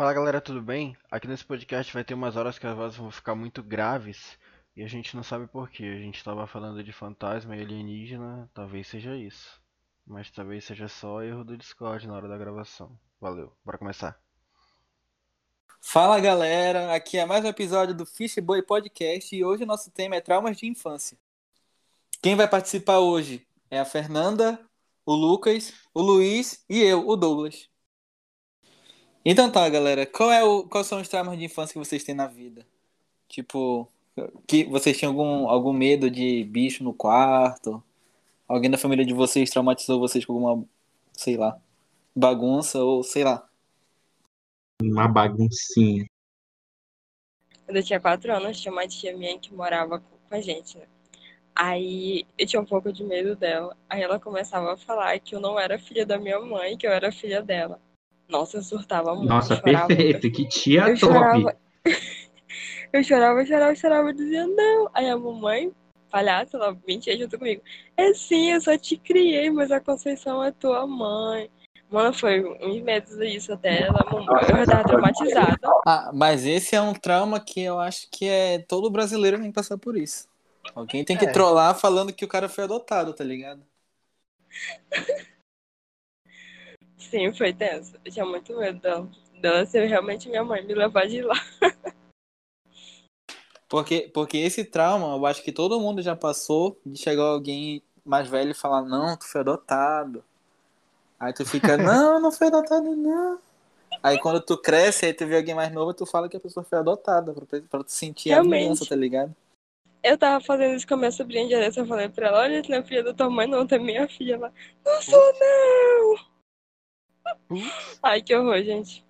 Fala galera, tudo bem? Aqui nesse podcast vai ter umas horas que as vozes vão ficar muito graves e a gente não sabe porquê. A gente estava falando de fantasma e alienígena, talvez seja isso. Mas talvez seja só erro do Discord na hora da gravação. Valeu, bora começar. Fala galera, aqui é mais um episódio do Fish Boy Podcast e hoje o nosso tema é traumas de infância. Quem vai participar hoje é a Fernanda, o Lucas, o Luiz e eu, o Douglas. Então tá, galera, qual é o, quais são os traumas de infância que vocês têm na vida? Tipo, que vocês tinham algum, algum medo de bicho no quarto? Alguém da família de vocês traumatizou vocês com alguma, sei lá, bagunça ou sei lá? Uma baguncinha. Quando eu tinha quatro anos, tinha uma tia minha que morava com a gente, né? Aí eu tinha um pouco de medo dela. Aí ela começava a falar que eu não era filha da minha mãe, que eu era filha dela. Nossa, eu surtava muito. Nossa, perfeito. Que tia Eu top. chorava. Eu chorava, chorava, chorava, dizia não. Aí a mamãe, palhaça, ela mentia junto comigo. É sim, eu só te criei, mas a Conceição é tua mãe. Mano, foi uns medos disso até. Ela, eu já tava traumatizada. Ah, mas esse é um trauma que eu acho que é todo brasileiro tem que passar por isso. Alguém tem que É. trollar falando que o cara foi adotado, tá ligado? Sim, foi tenso. Eu tinha muito medo dela. Dela ser realmente minha mãe, me levar de lá. Porque, porque esse trauma, eu acho que todo mundo já passou de chegar alguém mais velho e falar, não, tu foi adotado. Aí tu fica, não, não foi adotado, não. Aí quando tu cresce, aí tu vê alguém mais novo, tu fala que a pessoa foi adotada, pra, pra tu sentir a Realmente. vingança, tá ligado? Eu tava fazendo isso com a minha sobrinha de eu falei pra ela, olha, isso não é filha da tua mãe, não, tu é minha filha. Ela, não sou, não! Ai, que horror, gente.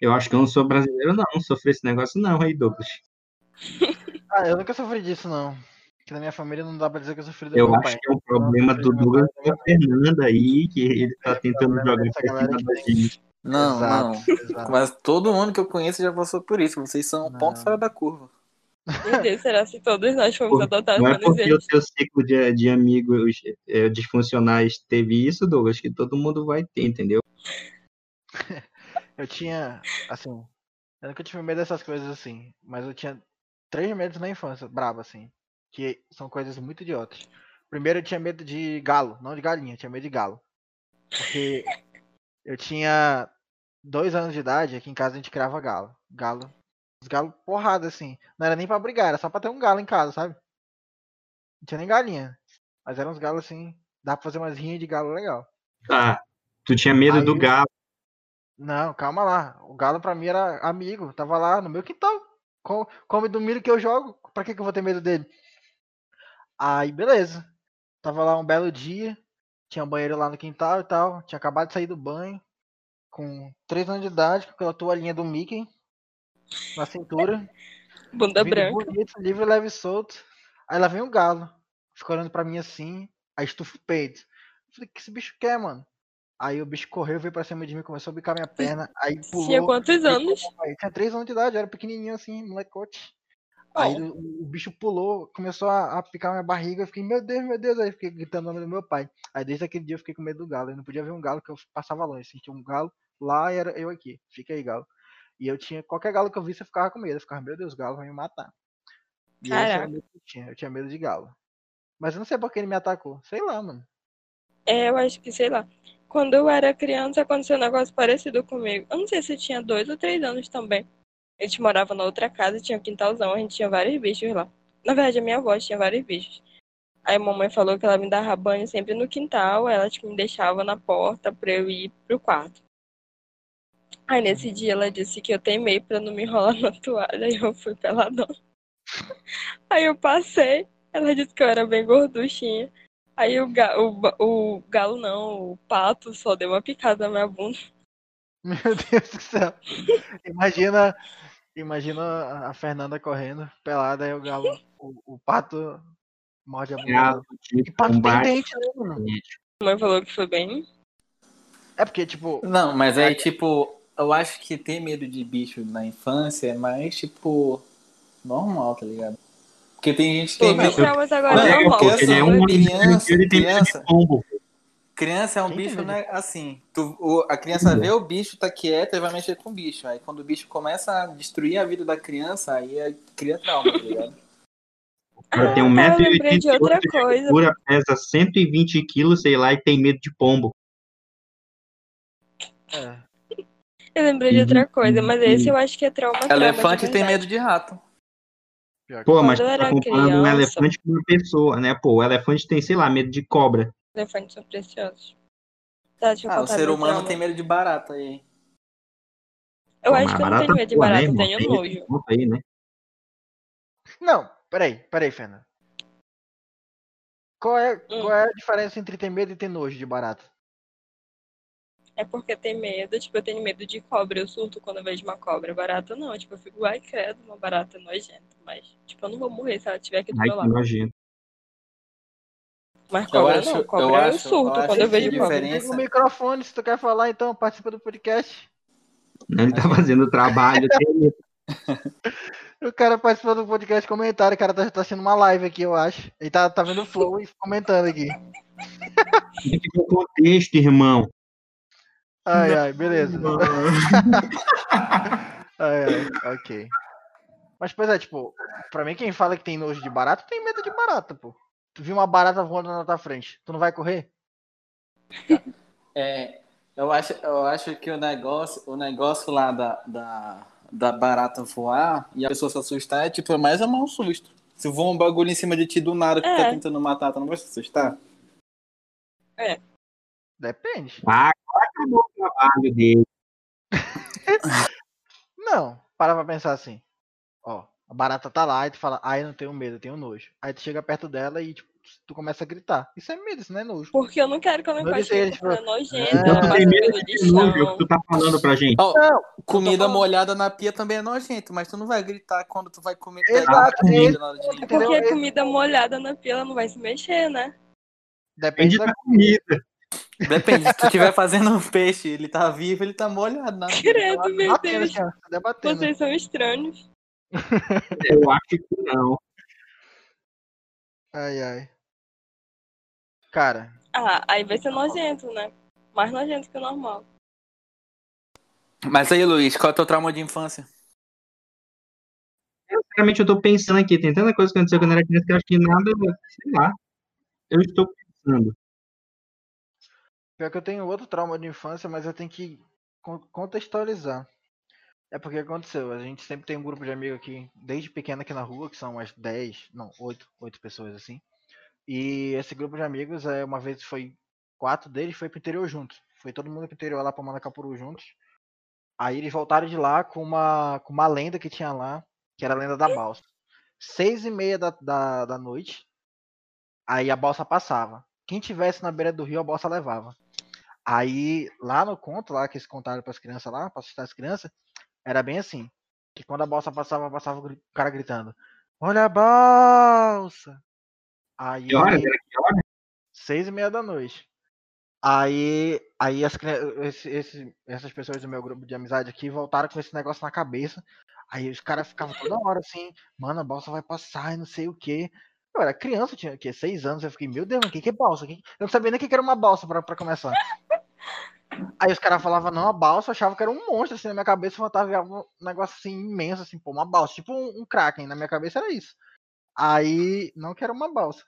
Eu acho que eu não sou brasileiro, não. Não sofri esse negócio, não, aí, Douglas. Ah, eu nunca sofri disso não. Que na minha família não dá pra dizer que eu sofri do Eu acho pai. que é um problema do Douglas com a Fernanda aí, que ele tá tentando problema jogar pra cima da gente. Não, não. Exato, exato. Mas todo mundo que eu conheço já passou por isso. Vocês são um Não. ponto fora da curva. Meu Deus, será se todos nós fomos adotados Não é porque o teu ciclo de, de amigos é, disfuncionais teve isso, Douglas, que todo mundo vai ter, entendeu? Eu tinha, assim, eu nunca tive medo dessas coisas assim, mas eu tinha três medos na infância, brabo assim, que são coisas muito idiotas. Primeiro eu tinha medo de galo, não de galinha, eu tinha medo de galo. Porque eu tinha dois anos de idade, aqui em casa a gente criava galo. Galo, os galos porrada assim, não era nem pra brigar, era só pra ter um galo em casa, sabe? Não tinha nem galinha, mas eram uns galos assim, dá pra fazer umas rinhas de galo legal. Tá. Tu tinha medo do Aí- galo. Não, calma lá. O Galo pra mim era amigo, tava lá no meu quintal. Co- Come do milho que eu jogo. Pra que, que eu vou ter medo dele? Aí, beleza. Tava lá um belo dia. Tinha um banheiro lá no quintal e tal. Tinha acabado de sair do banho. Com 3 anos de idade, com aquela toalhinha do Mickey na cintura. Bunda branca. bonito, livre, leve e solto. Aí lá vem o galo. Fica olhando pra mim assim. Aí estufa o peito. Falei, o que esse bicho quer, mano? Aí o bicho correu, veio pra cima de mim, começou a bicar minha perna. Aí pulou. Tinha quantos anos? Aí tinha 3 anos de idade, era pequenininho assim, molecote. Aí o, o bicho pulou, começou a, a picar minha barriga. Eu fiquei, meu Deus, meu Deus. Aí fiquei gritando o nome do meu pai. Aí desde aquele dia eu fiquei com medo do galo. Eu não podia ver um galo que eu passava longe. Sentia um galo lá e era eu aqui. Fica aí, galo. E eu tinha, qualquer galo que eu visse, eu ficava com medo. Eu ficava, meu Deus, o galo vai me matar. E Caraca. o medo que eu tinha. Eu tinha medo de galo. Mas eu não sei por que ele me atacou. Sei lá, mano. É, eu acho que, sei lá. Quando eu era criança, aconteceu um negócio parecido comigo. Eu não sei se eu tinha dois ou três anos também. A gente morava na outra casa, tinha um quintalzão, a gente tinha vários bichos lá. Na verdade, a minha avó tinha vários bichos. Aí a mamãe falou que ela me dava banho sempre no quintal, ela tipo, me deixava na porta pra eu ir pro quarto. Aí nesse dia ela disse que eu teimei pra não me enrolar na toalha e eu fui peladão. Aí eu passei, ela disse que eu era bem gorduchinha. Aí o, ga o, o galo não, o pato só deu uma picada na minha bunda. Meu Deus do céu. Imagina, imagina a Fernanda correndo, pelada, aí o galo, o, o pato morde a bunda. Galo de E pato tem dente, né, mano? A mãe falou que foi bem. É porque, tipo, Não, mas aí, tipo, eu acho que ter medo de bicho na infância é mais, tipo, normal, tá ligado? Porque tem gente que tem medo. traumas agora Não, é é normal. porque ele é um criança, ele tem medo criança. de pombo. Criança é um Quem bicho, né? Assim, tu, o- a criança vê o bicho, tá quieta e vai mexer com o bicho. Aí quando o bicho começa a destruir a vida da criança, aí é, cria trauma, tá ligado? Ela tem Ah, eu lembrei 1,80m de outra coisa. pesa 120 quilos, sei lá, e tem medo de pombo. É. Eu lembrei de outra coisa, mas esse eu acho que é trauma. trauma de Elefante tem verdade. medo de rato. Pô, mas tá comparando um criança- elefante com uma pessoa, né? Pô, o elefante tem, sei lá, medo de cobra. Elefantes são preciosos. Tá, deixa eu Ah, o ser humano trauma. tem medo de barata aí. Eu Pô, acho que eu não tenho medo de né, barata, eu tenho Tem nojo. aí, né? Não, peraí, peraí, Fernando. Qual é, Hum. qual é a diferença entre ter medo e ter nojo de barata? É porque tem medo, tipo, eu tenho medo de cobra, eu surto quando eu vejo uma cobra. Barata não, tipo, eu fico, ai, credo, uma barata nojenta. Mas, tipo, eu não vou morrer se ela estiver aqui do Ai, meu lado. nojento. Mas Eu cobra acho- não, eu cobra eu, acho- surto eu quando eu vejo cobra. diferença- o microfone se tu quer falar, então participa do podcast. Ele tá fazendo o trabalho. O cara participa do podcast comentário, o cara tá, tá sendo uma live aqui, eu acho. Ele tá, tá vendo o flow e comentando aqui. Tem que ter contexto, irmão. Ai, ai, beleza. Ai, ai, ok. Mas, pois é, tipo, pra mim, quem fala que tem nojo de barata, tem medo de barata, pô. Tu viu uma barata voando na tua frente, tu não vai correr? É, eu acho, eu acho que o negócio, o negócio lá da, da, da barata voar e a pessoa se assustar é tipo, é mais amar um susto. Se voa um bagulho em cima de ti do nada que tá É. tentando matar, tu não vai se assustar? Depende. Ah, agora acabou o trabalho dele. Não, para pra pensar assim. Ó, a barata tá lá e tu fala, ai, eu não tenho medo, eu tenho nojo. Aí tu chega perto dela e, tipo, tu começa a gritar. Isso é medo, isso não é nojo. Porque eu não quero que ela me encoste coisa tipo, nojenta, Ah, Então ela tu passa tem medo pelo de nojo, é o que tu tá falando pra gente. Ó, Não, comida molhada na pia também é nojento, mas tu não vai gritar quando tu vai comer Exato, comida na hora de limpar. Porque comida molhada na pia, ela não vai se mexer, né? Depende Depende da da comida. Depende, se tu estiver fazendo um peixe, ele tá vivo, ele tá molhado na pia. Credo, meu batendo, Deus. tá. Vocês são estranhos. Eu acho que não. Ai, ai. Cara, Ah, aí vai ser nojento, né? Mais nojento que o normal. Mas aí, Luiz, qual é o teu trauma de infância? Sinceramente, eu tô pensando aqui. Tem tanta coisa que aconteceu quando eu era criança que eu acho que nada, sei lá. Eu estou pensando. Pior que eu tenho outro trauma de infância, mas eu tenho que con- contextualizar. É porque aconteceu, a gente sempre tem um grupo de amigos aqui, desde pequeno aqui na rua, que são umas 10, não, 8, 8 pessoas assim. E esse grupo de amigos, é, uma vez foi, quatro deles foi pro interior juntos. Foi todo mundo pro interior lá pra Manacapuru juntos. Aí eles voltaram de lá com uma, com uma lenda que tinha lá, que era a lenda da balsa. Seis e meia da, da, da noite, aí a balsa passava. Quem tivesse na beira do rio, a balsa levava. Aí, lá no conto, lá que eles contaram pras crianças lá, pra assustar as crianças, era bem assim. Que quando a balsa passava, passava o cara gritando, olha a balsa! Aí, Que horas? Era que horas? seis e meia da noite. Aí, aí as, esse- esse- essas pessoas do meu grupo de amizade aqui voltaram com esse negócio na cabeça. Aí os caras ficavam toda hora assim, mano, a balsa vai passar e não sei o que. Eu era criança, eu tinha o quê? Seis anos. Eu fiquei, meu Deus, o que, que é balsa? Que- Eu não sabia nem o que que era uma balsa pra, pra começar. Aí os caras falavam, não, a balsa, eu achava que era um monstro assim na minha cabeça, fantasiava um negócio assim imenso, assim, pô, uma balsa, tipo um, um kraken, na minha cabeça era isso. Aí, não que era uma balsa.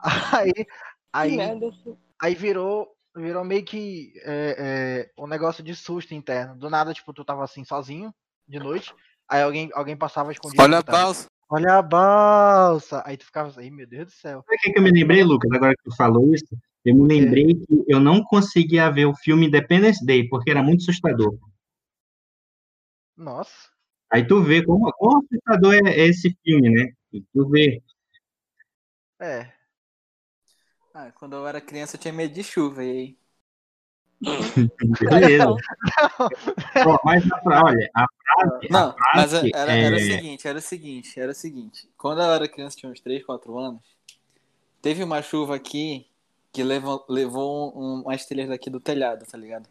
Aí, aí, assim. aí virou, virou meio que é, é, um negócio de susto interno. Do nada, tipo, tu tava assim sozinho, de noite, aí alguém, alguém passava escondido. Olha a pausa. Olha a balsa! Aí tu ficava assim, meu Deus do céu. Sabe o que, que eu me lembrei, Lucas, agora que tu falou isso? Eu me lembrei que eu não conseguia ver o filme Independence Day, porque era muito assustador. Nossa. Aí tu vê como, como assustador é esse filme, né? Tu vê. É. Ah, quando eu era criança eu tinha medo de chuva, e aí? Beleza. Ó, mas a fra- olha, a frase, Não, a mas frase era, era o é- seguinte, era o seguinte, era o seguinte. Quando eu era criança, tinha uns 3, 4 anos, teve uma chuva aqui que levou, levou um, umas telhas daqui do telhado, tá ligado?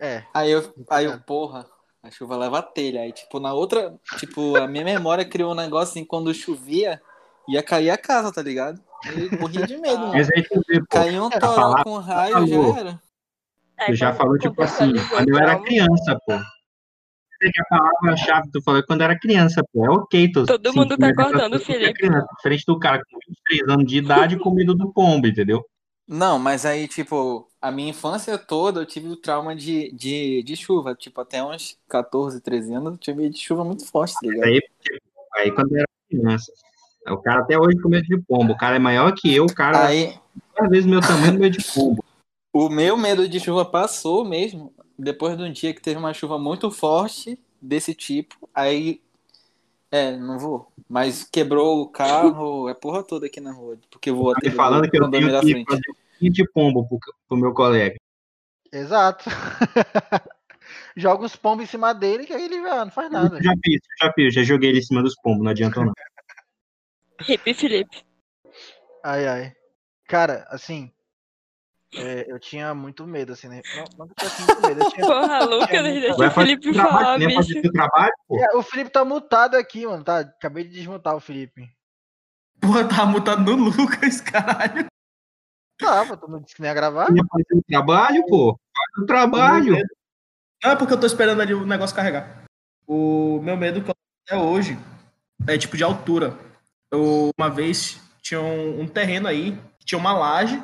É. Aí eu, aí eu, ligado. porra, a chuva leva a telha. Aí, tipo, na outra, tipo, a minha memória criou um negócio assim, quando chovia, ia cair a casa, tá ligado? Eu morria de medo, mano. Mas aí tu vê, pô, Caiu um toró com raio, falou. já era. É, tu já falou, tipo assim, quando eu era criança, pô. A palavra-chave tu falou é quando era criança, pô. É ok, tu Todo mundo tá medo cortando dessas o coisas quando é Felipe. criança, Diferente do cara com 23 anos de idade com medo do pombo, entendeu? Não, mas aí, tipo, a minha infância toda eu tive o trauma de, de, de chuva. Tipo, até uns 14, 13 anos eu tive de chuva muito forte, tá ligado? Aí, tipo, aí quando eu era criança. O cara até hoje com medo de pombo. O cara é maior que eu, o cara Aí, às vezes meu tamanho no medo de pombo. O meu medo de chuva passou mesmo depois de um dia que teve uma chuva muito forte desse tipo. Aí, é, não vou. Mas quebrou o carro, é porra toda aqui na rua. Porque voou Tá até falando que eu tenho da que frente. fazer um de pombo pro, pro meu colega. Exato. Joga os pombos em cima dele que aí ele ah, não faz nada. Já fiz, já fiz, já joguei ele em cima dos pombos, não adiantou não. Hip Felipe. Ai, ai. Cara, assim. É, eu tinha muito medo, assim, né? Não, não tinha muito medo. Eu tinha... Porra, Lucas, deixa Vai o fazer Felipe trabalho, falar, bicho. trabalho, pô. É, o Felipe tá mutado aqui, mano. Tá? Acabei de desmutar o Felipe. Porra, tava mutado no Lucas, caralho. Tá, pô, tu não disse que nem ia gravar? Nem fazer o trabalho, pô. Faz o trabalho. Não, é porque eu tô esperando ali o negócio carregar. O meu medo que eu até hoje é tipo de altura. Eu, uma vez tinha um, um terreno aí, tinha uma laje,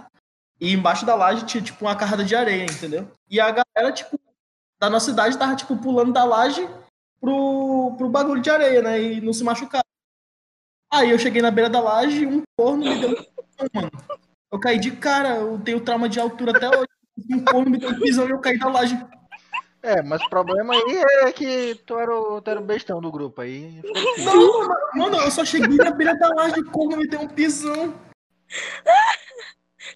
e embaixo da laje tinha tipo uma carrada de areia, entendeu? E a galera, tipo, da nossa cidade tava tipo pulando da laje pro, pro bagulho de areia, né? E não se machucar. Aí eu cheguei na beira da laje um corno me deu um pisão, mano. Eu caí de cara, eu tenho trauma de altura até hoje. Um corno me deu um pisão e eu caí da laje. É, mas o problema aí é que tu era o, tu era o bestão do grupo aí. Não, mano, eu só cheguei na beira da laje e como me deu um pisão.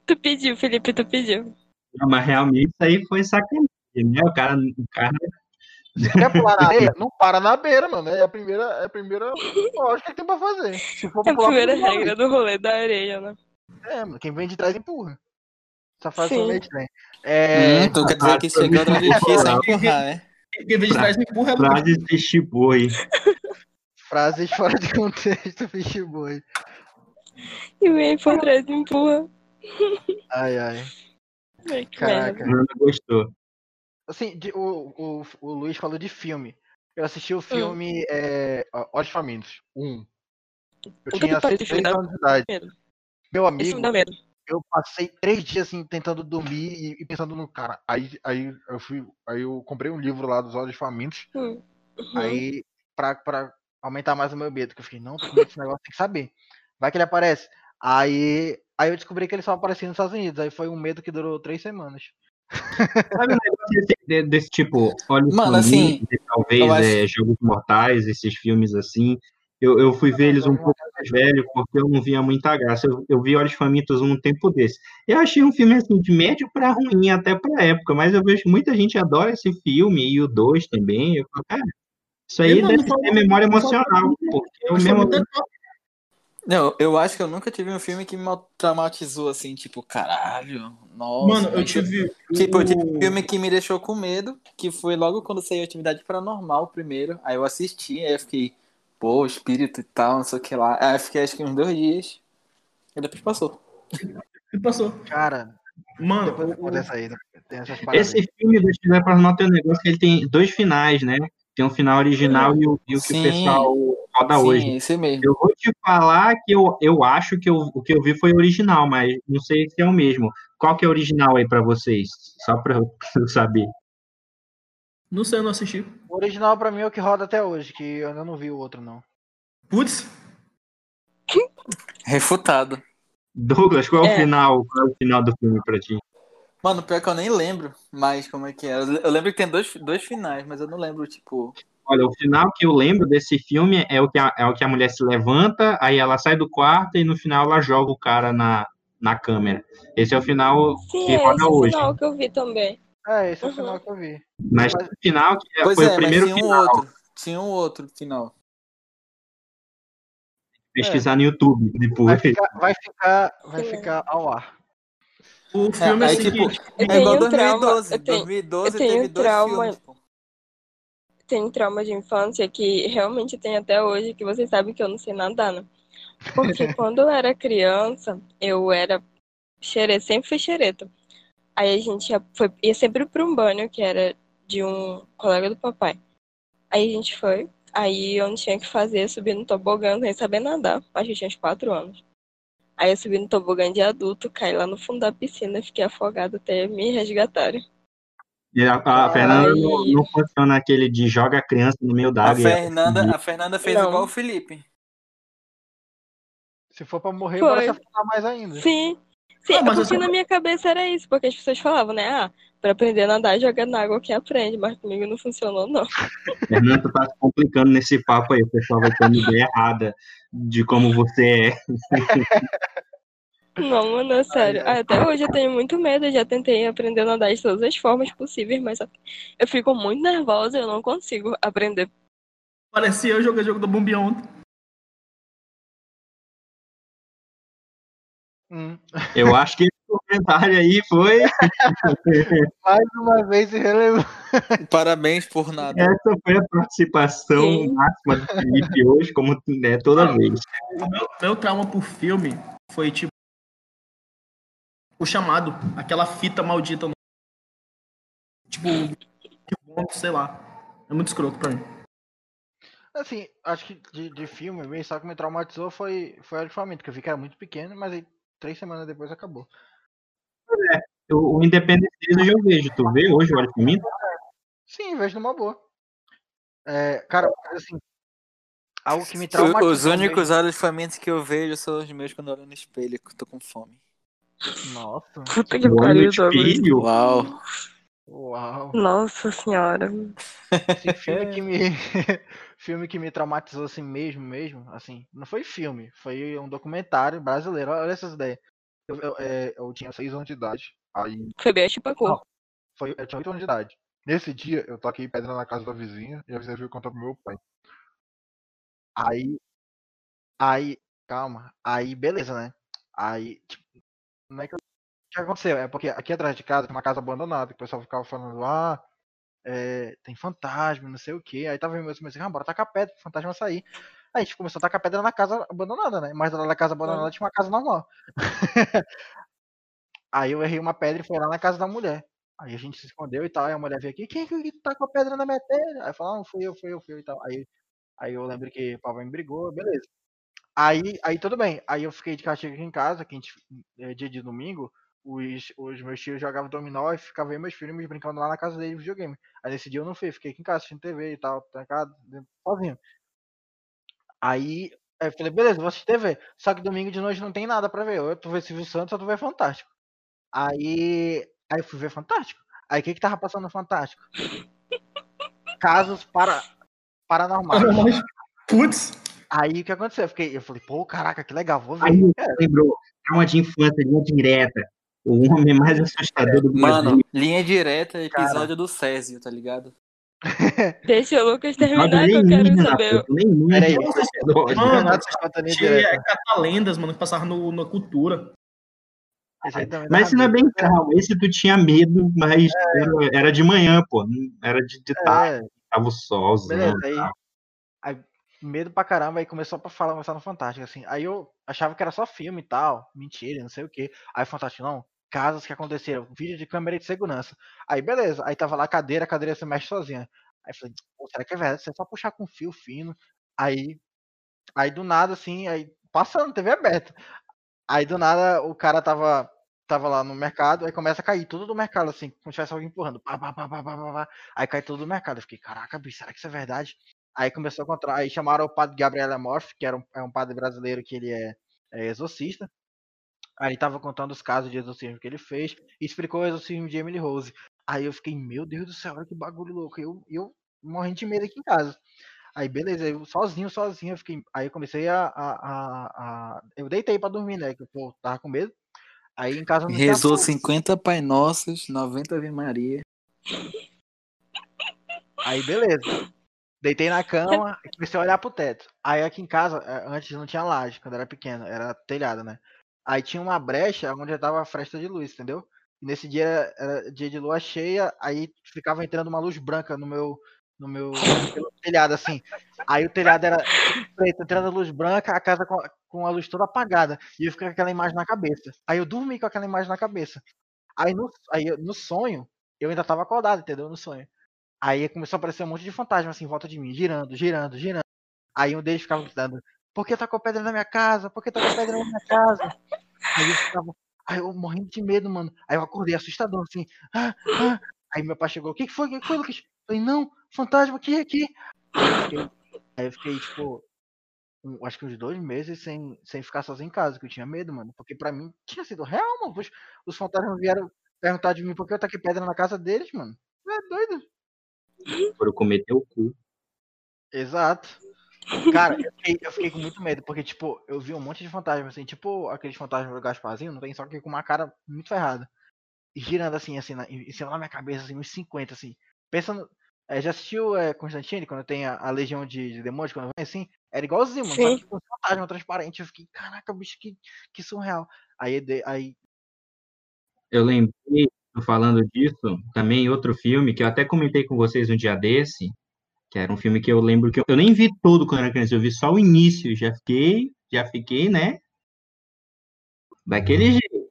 Tu pediu, Felipe, tu pediu. Não, mas realmente isso aí foi sacanagem, né? O cara, o cara Quer pular na areia? Não para na beira, mano. É a primeira, é a primeira lógica que tem pra fazer. Se for É pra a pular, primeira pula. regra do rolê da areia, né? É, mano. Quem vem de trás empurra. Essa frase Sim. meio estranha. É, Hum, tu quer dizer que chegando onde difícil é empurrar, né? Quem vem de trás me empurra é Lucas. frase de chiboi. frases fora de contexto, fish boy. E vem por trás empurra. Ai, ai. Caraca. Não gostou. Assim, de- o, o, o Luiz falou de filme. Eu assisti o filme é, ó, Olhos Famintos, 1. Eu Nunca tinha vi parte 6 do filme, anos de idade. medo. Meu Esse amigo, eu passei três dias assim tentando dormir e, e pensando no cara. Aí, aí eu fui, aí eu comprei um livro lá dos Olhos Famintos. Hum. Uhum. Aí pra, pra aumentar mais o meu medo, que eu fiquei, não, desse negócio, tem que saber. Vai que ele aparece. Aí, aí eu descobri que ele só aparecia nos Estados Unidos. Aí foi um medo que durou três semanas. Sabe um negócio desse, de- desse tipo, olha Mano, assim, talvez eu acho- é, Jogos Mortais, esses filmes assim. Eu, eu fui ver eles um pouco mais velho, porque eu não via muita graça. Eu, eu vi Olhos Famintos um tempo desse. Eu achei um filme assim, de médio pra ruim, até pra época, mas eu vejo muita gente adora esse filme, e o 2 também. Eu falo, cara, isso aí Eu deve ser memória emocional, porque eu Mas mesmo. Não, eu acho que eu nunca tive um filme que me traumatizou assim, tipo, caralho, nossa. Mano, eu tive. Tipo, eu tive o- um filme que me deixou com medo, que foi logo quando saiu Atividade Paranormal primeiro. Aí eu assisti, aí eu fiquei, pô, espírito e tal, não sei o que lá. Aí eu fiquei acho que uns dois dias. E depois passou. que passou. Cara, Mano, depois eu o-. Esse filme do Atividade Paranormal tem um negócio que ele tem dois finais, né? Tem um final original e o, e o que Sim. o pessoal roda Sim, hoje. esse mesmo. Eu vou te falar que eu, eu acho que eu, o que eu vi foi original, mas não sei se é o mesmo. Qual que é original aí pra vocês? Só pra eu saber. não sei, eu não assisti. O original pra mim é o que roda até hoje, que eu ainda não vi o outro, não. Putz, Refutado. Douglas, qual é o É. final? Qual é o final do filme pra ti? Mano, pior que eu nem lembro mais como é que é. Eu eu lembro que tem dois, dois finais, mas eu não lembro, tipo. Olha, o final que eu lembro desse filme é o que a, é o que a mulher se levanta, aí ela sai do quarto e no final ela joga o cara na, na câmera. Esse é o final Sim, que é roda esse o hoje. final que eu vi também. É, esse é o Uhum. final que eu vi. Mas o final que Pois foi é, o primeiro mas tinha um final. outro. Tinha um outro final. Pesquisar no YouTube Vai depois. ficar, vai ficar, vai ficar ao ar. o filme aí, assim tipo, É igual tenho trauma, 2012. eu tenho- 2012 eu tenho teve dois trauma. filmes, pô. Tem trauma de infância que realmente tem até hoje, que vocês sabem que eu não sei nadar, né? Porque quando eu era criança, eu era xereta, sempre fui xereta. Aí a gente ia, foi, ia sempre pra um banho, que era de um colega do papai. Aí a gente foi, aí eu não tinha que fazer, subir no tobogã sem saber nadar. Acho que eu tinha uns quatro anos. Aí eu subi no tobogã de adulto, caí lá no fundo da piscina, fiquei afogada até me resgatarem. E a, a Fernanda não, não funciona aquele de joga a criança no meio da A água. e ela Fernanda, a Fernanda fez Não. igual o Felipe. Se for pra morrer, Foi. bora se afundar mais ainda. Sim. Sim, Ah, mas porque eu só- na minha cabeça era isso, porque as pessoas falavam, né? Ah, pra aprender a nadar, joga na água que aprende, mas comigo não funcionou, não. Fernanda, tu tá se complicando nesse papo aí. O pessoal vai ter uma ideia errada de como você é. Não, mano, é sério. Ah, até hoje eu tenho muito medo, eu já tentei aprender a nadar de todas as formas possíveis, mas eu fico muito nervosa, eu não consigo aprender. Parecia eu jogar jogo do Bombi ontem. Hum. Eu acho que esse comentário aí foi. Mais uma vez irrelevante. Parabéns por nada. Essa foi a participação Sim. máxima do Felipe hoje, como é toda vez. O meu, meu trauma por filme foi tipo. O chamado, aquela fita maldita. No... Tipo, sei lá. É muito escroto pra mim. Assim, acho que de, de filme, bem, só que me traumatizou foi, foi Alho Faminto, que eu vi que era muito pequeno, mas aí três semanas depois acabou. O, o Independence Days eu já vejo. Tu vê hoje o Olho Faminto? Sim, vejo numa boa. É, cara, assim, algo que me O- traumatizou. Os únicos olhos famintos que eu vejo são os meus quando eu olho no espelho, que eu tô com fome. Nossa, Puta que pariu, Douglas. Uau! uau. Nossa senhora. Esse filme que me filme que me traumatizou assim mesmo, mesmo, assim, não foi filme, foi um documentário brasileiro. Olha essas ideias. Eu, eu, é, eu tinha seis anos de idade. Aí Foi bem. Não. foi, eu tinha oito anos de idade. Nesse dia eu toquei pedra na casa da vizinha e a vizinha veio contar pro meu pai. Aí aí, calma, aí beleza, né? Aí, tipo, não é que eu- o que aconteceu? É porque aqui atrás de casa tem uma casa abandonada, que o pessoal ficava falando, ah, é, tem fantasma, não sei o que. Aí tava eu meu irmão assim, ah, bora tacar pedra pro fantasma sair. Aí a gente começou a tacar pedra na casa abandonada, né? Mas lá na casa abandonada tinha uma casa normal. Aí eu errei uma pedra e fui lá na casa da mulher. Aí a gente se escondeu e tal. Aí a mulher veio aqui, quem que tacou a pedra na minha telha? Aí falou, não, fui eu, fui eu, fui eu e tal. Aí, aí eu lembro que o papai me brigou, beleza. Aí, aí tudo bem. Aí eu fiquei de castigo aqui em casa, que a gente, é, dia de domingo, os, os meus tios jogavam dominó e ficava eu e meus filhos brincando lá na casa deles de videogame. Aí nesse dia eu não fui, fiquei aqui em casa assistindo TV e tal, trancado, dentro- sozinho. Aí aí eu falei, beleza, vou assistir TV. Só que domingo de noite não tem nada pra ver. Ou tu vê Silvio Santos ou tu vê Fantástico. Aí, aí eu fui ver Fantástico. Aí o que que tava passando no Fantástico? Casos para, paranormais. Putz, Aí o que aconteceu? Eu, fiquei, eu falei, pô, caraca, que legal, vou ver. Aí lembrou, trauma de infância, linha direta. O homem mais assustador do Brasil. Mano, linha direta, episódio do Césio, tá ligado? Deixa o Lucas terminar que eu quero alienígena, saber. nem Peraí. muito assustador. Mano, tinha é, catalendas, mano, que passavam no, na cultura. Mas isso não é bem trauma. Esse tu tinha medo, mas era, era de manhã, pô. Era de, de tarde, É, tava o solzão. beleza, aí, aí medo pra caramba, aí começou pra falar, começar no Fantástico, assim. Aí eu achava que era só filme e tal, mentira, não sei o que. Aí Fantástico, não, casos que aconteceram, vídeo de câmera de segurança. Aí beleza, aí tava lá a cadeira, a cadeira se mexe sozinha. Aí falei, será que é verdade? Você só puxar com fio fino. Aí, aí do nada, assim, aí passando, TV aberta. Aí do nada o cara tava, tava lá no mercado, aí começa a cair tudo do mercado, assim, como se tivesse alguém empurrando. Pá, pá, pá, pá, pá, pá, pá. Aí cai tudo do mercado. Eu fiquei, caraca, bicho, será que isso é verdade? Aí começou a encontrar, aí chamaram o padre Gabriel Amorf, que era um, é um padre brasileiro que ele é, é exorcista. Aí ele tava contando os casos de exorcismo que ele fez e explicou o exorcismo de Emily Rose. Aí eu fiquei, meu Deus do céu, olha que bagulho louco. Eu, eu morrendo de medo aqui em casa. Aí beleza, eu sozinho, sozinho, eu fiquei. Aí eu comecei a. a, a, a- Eu deitei pra dormir, né? Que eu tava com medo. Aí em casa não Rezou fogo. 50 Pai Nossos, 90 Ave Maria. Aí beleza. Deitei na cama e comecei a olhar pro teto. Aí aqui em casa, eh, antes não tinha laje, quando era pequeno, era telhado, né? Aí tinha uma brecha onde já tava a fresta de luz, entendeu? E nesse dia era, era dia de lua cheia, aí ficava entrando uma luz branca no meu no meu telhado assim. Aí o telhado era preto, entrando luz branca, a casa com- com a luz toda apagada. E eu fiquei com aquela imagem na cabeça. Aí eu dormi com aquela imagem na cabeça. Aí no, aí, no sonho, eu ainda tava acordado, entendeu? No sonho. Aí começou a aparecer um monte de fantasma assim em volta de mim, girando, girando, girando. Aí um deles ficava gritando, por que tacou pedra na minha casa? Por que tacou pedra na minha casa? Aí eu ficava, aí eu morrendo de medo, mano. Aí eu acordei assustadão, assim. Ah, ah. Aí meu pai chegou, o que, que foi? O que, foi, Lucas? Eu falei, não, fantasma aqui, aqui. Aí eu fiquei, tipo, um, acho que uns dois meses sem, sem ficar sozinho em casa, que eu tinha medo, mano. Porque pra mim tinha sido real, mano. Os, fantasmas vieram perguntar de mim por que eu taquei pedra na casa deles, mano. É doido. Foram comer teu cu. Exato. Cara, eu fiquei, eu fiquei com muito medo, porque, tipo, eu vi um monte de fantasmas, assim, tipo aqueles fantasmas do Gasparzinho, não tem só que com uma cara muito ferrada. E girando assim, assim, na, em cima da minha cabeça, assim, uns 50, assim. Pensando. É, já assistiu é, Constantine, quando tem a, a legião de, de, demônios, quando vem assim? Era igualzinho, mano. Só que com fantasma transparente. Eu fiquei, caraca, bicho, que, que surreal. Aí, aí. Eu lembrei, falando disso, também outro filme que eu até comentei com vocês um dia desse, que era um filme que eu lembro que eu, eu nem vi todo quando era criança, eu vi só o início, já fiquei, já fiquei, né? Daquele Uhum. jeito.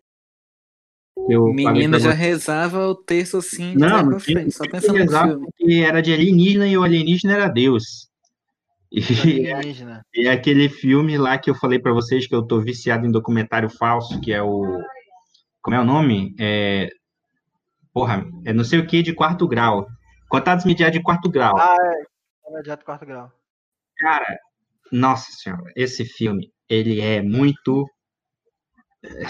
Eu Menina já rezava o texto assim, de não, pra frente, só pensando no filme. Era de alienígena e o alienígena era Deus. E, alienígena. e aquele filme lá que eu falei para vocês que eu tô viciado em documentário falso, que é o. Como é o nome? É. Porra, é não sei o que de quarto grau. Contatos imediatos de quarto grau. Ah, é. Imediato de quarto grau. Cara, nossa senhora, esse filme, ele é muito.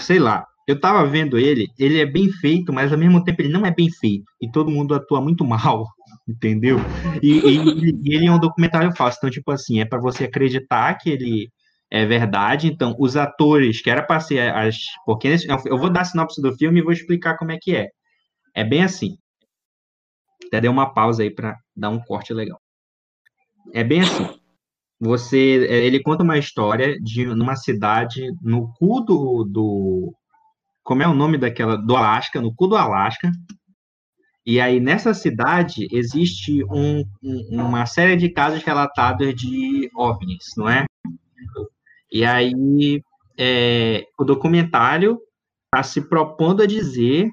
Sei lá, eu tava vendo ele, ele é bem feito, mas ao mesmo tempo ele não é bem feito. E todo mundo atua muito mal, entendeu? E, e, e ele é um documentário falso. Então, tipo assim, é para você acreditar que ele é verdade. Então, os atores, que era pra ser as. Porque eu vou dar a sinopse do filme e vou explicar como é que é. É bem assim. Até dei uma pausa aí para dar um corte legal. É bem assim. Você, ele conta uma história de numa cidade no cu do, do como é o nome daquela do Alasca, no cu do Alasca. E aí nessa cidade existe um, um, uma série de casos relatados de ovnis, não é? E aí é, o documentário está se propondo a dizer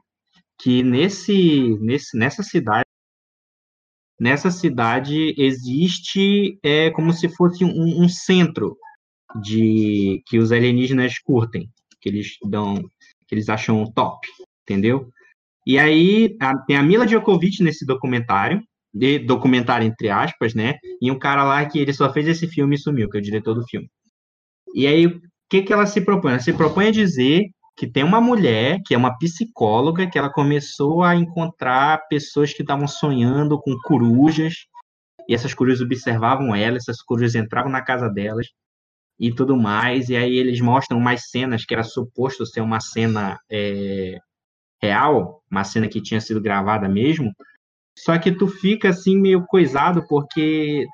que nesse, nesse nessa cidade nessa cidade existe é como se fosse um, um, centro de que os alienígenas curtem, que eles dão, que eles acham top, entendeu? E aí a, tem a Mila Djokovic nesse documentário, de documentário entre aspas, né? E um cara lá que ele só fez esse filme e sumiu, que é o diretor do filme. E aí o que que ela se propõe? Ela se propõe a dizer que tem uma mulher, que é uma psicóloga, que ela começou a encontrar pessoas que estavam sonhando com corujas, e essas corujas observavam ela, essas corujas entravam na casa delas e tudo mais, e aí eles mostram umas cenas que era suposto ser uma cena é, real, uma cena que tinha sido gravada mesmo, só que tu fica assim meio coisado porque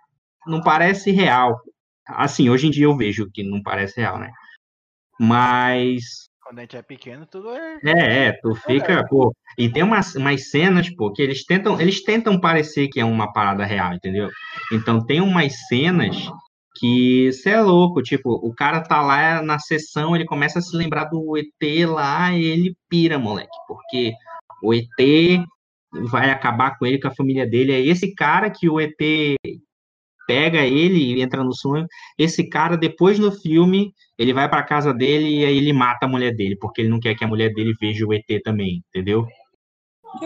não parece real. Assim, hoje em dia eu vejo que não parece real, né? Mas quando a gente é pequeno, tudo é. É, é, tu fica, pô. E tem umas, umas cenas, pô, que eles tentam, eles tentam parecer que é uma parada real, entendeu? Então tem umas cenas que você é louco, tipo, o cara tá lá na sessão, ele começa a se lembrar do ET lá e ele pira, moleque, porque o ET vai acabar com ele, com a família dele. É esse cara que o ET pega ele e entra no sonho. Esse cara, depois no filme, ele vai para casa dele e aí ele mata a mulher dele, porque ele não quer que a mulher dele veja o ET também, entendeu?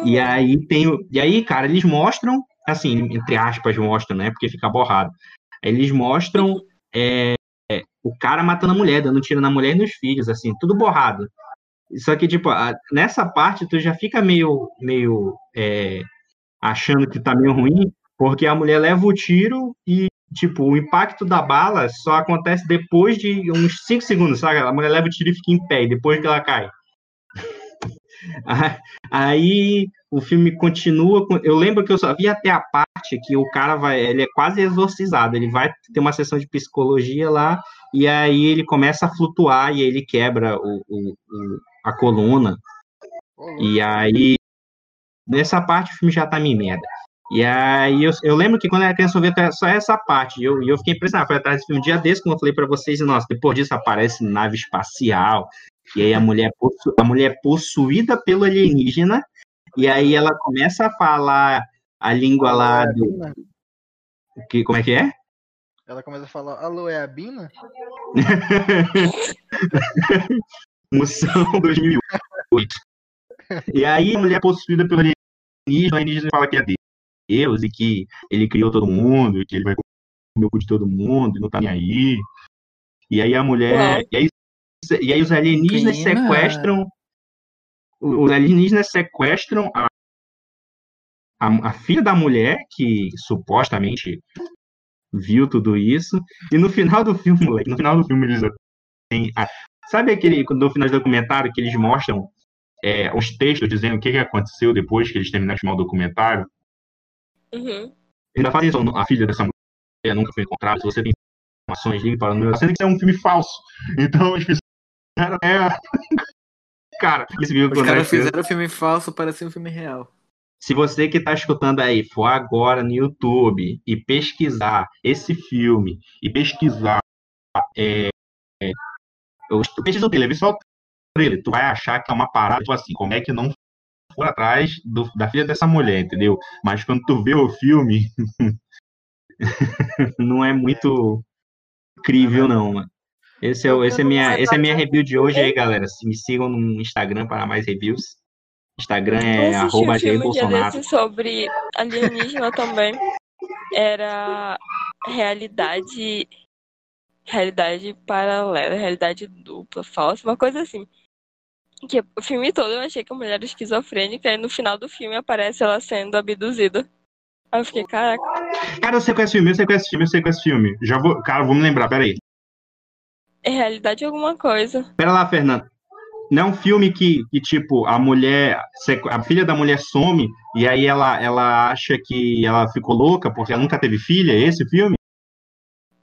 E aí tem o... E aí, cara, eles mostram, assim, entre aspas, mostram, né? Porque fica borrado. Eles mostram é, o cara matando a mulher, dando tiro na mulher e nos filhos, assim, tudo borrado. Só que, tipo, nessa parte tu já fica meio, meio é, achando que tá meio ruim, porque a mulher leva o tiro e, tipo, o impacto da bala só acontece depois de uns 5 segundos, sabe? A mulher leva o tiro e fica em pé, e depois que ela cai. Aí o filme continua. Eu lembro que eu só vi até a parte que o cara vai. Ele é quase exorcizado. Ele vai ter uma sessão de psicologia lá, e aí ele começa a flutuar e ele quebra o, o, o a coluna. E aí. Nessa parte o filme já tá meio merda. E aí eu, eu lembro que quando eu era criança eu via só essa parte. E eu, eu fiquei impressionado. Foi atrás desse filme um dia desse, como eu falei pra vocês, e nossa, depois disso aparece nave espacial. E aí a mulher, possu, a mulher é possuída pelo alienígena. E aí ela começa a falar a língua lá do. Que, como é que é? Ela começa a falar, alô, é a Bina? Moção 2008. E aí a mulher é possuída pelo alienígena, o alienígena fala que é Deus e que ele criou todo mundo, e que ele vai comer o cu de todo mundo, e não tá nem aí. E aí a mulher. E aí, e aí os alienígenas sequestram. Os alienígenas sequestram a, a, a filha da mulher, que supostamente viu tudo isso. E no final do filme, moleque, no final do filme eles têm. A, sabe aquele no final do documentário que eles mostram é, os textos dizendo o que, que aconteceu depois que eles terminaram de filmar o documentário? Uhum. Ainda fazem isso, a filha dessa mulher nunca foi encontrada. Se você tem informações, ligue para o número. Sendo que é um filme falso. Então, eles fizeram. É... Cara, esse filme Os caras fizeram um filme falso para ser um filme real. Se você que está escutando aí for agora no YouTube e pesquisar esse filme e pesquisar é, é, eu pesquiso o trailer, só o trailer, tu vai achar que é uma parada, tipo assim, como é que não for atrás do, da filha dessa mulher, entendeu? Mas quando tu vê o filme, não é muito crível, não, mano. Esse é, esse é minha, esse é minha review de hoje aí, galera. Me sigam no Instagram para mais reviews. Instagram é arroba Jair Bolsonaro. sobre alienígena também. Era realidade. Realidade paralela, realidade dupla, falsa, uma coisa assim. Que o filme todo eu achei que a mulher era esquizofrênica e no final do filme aparece ela sendo abduzida. Aí eu fiquei, caraca. Cara, você conhece filme, você conhece filme, você conhece filme. Já vou. Cara, vou me lembrar, peraí. É realidade alguma coisa. Pera lá, Fernando. Não é um filme que, que, tipo, a mulher, a filha da mulher some e aí ela, ela acha que ela ficou louca porque ela nunca teve filha? É esse filme?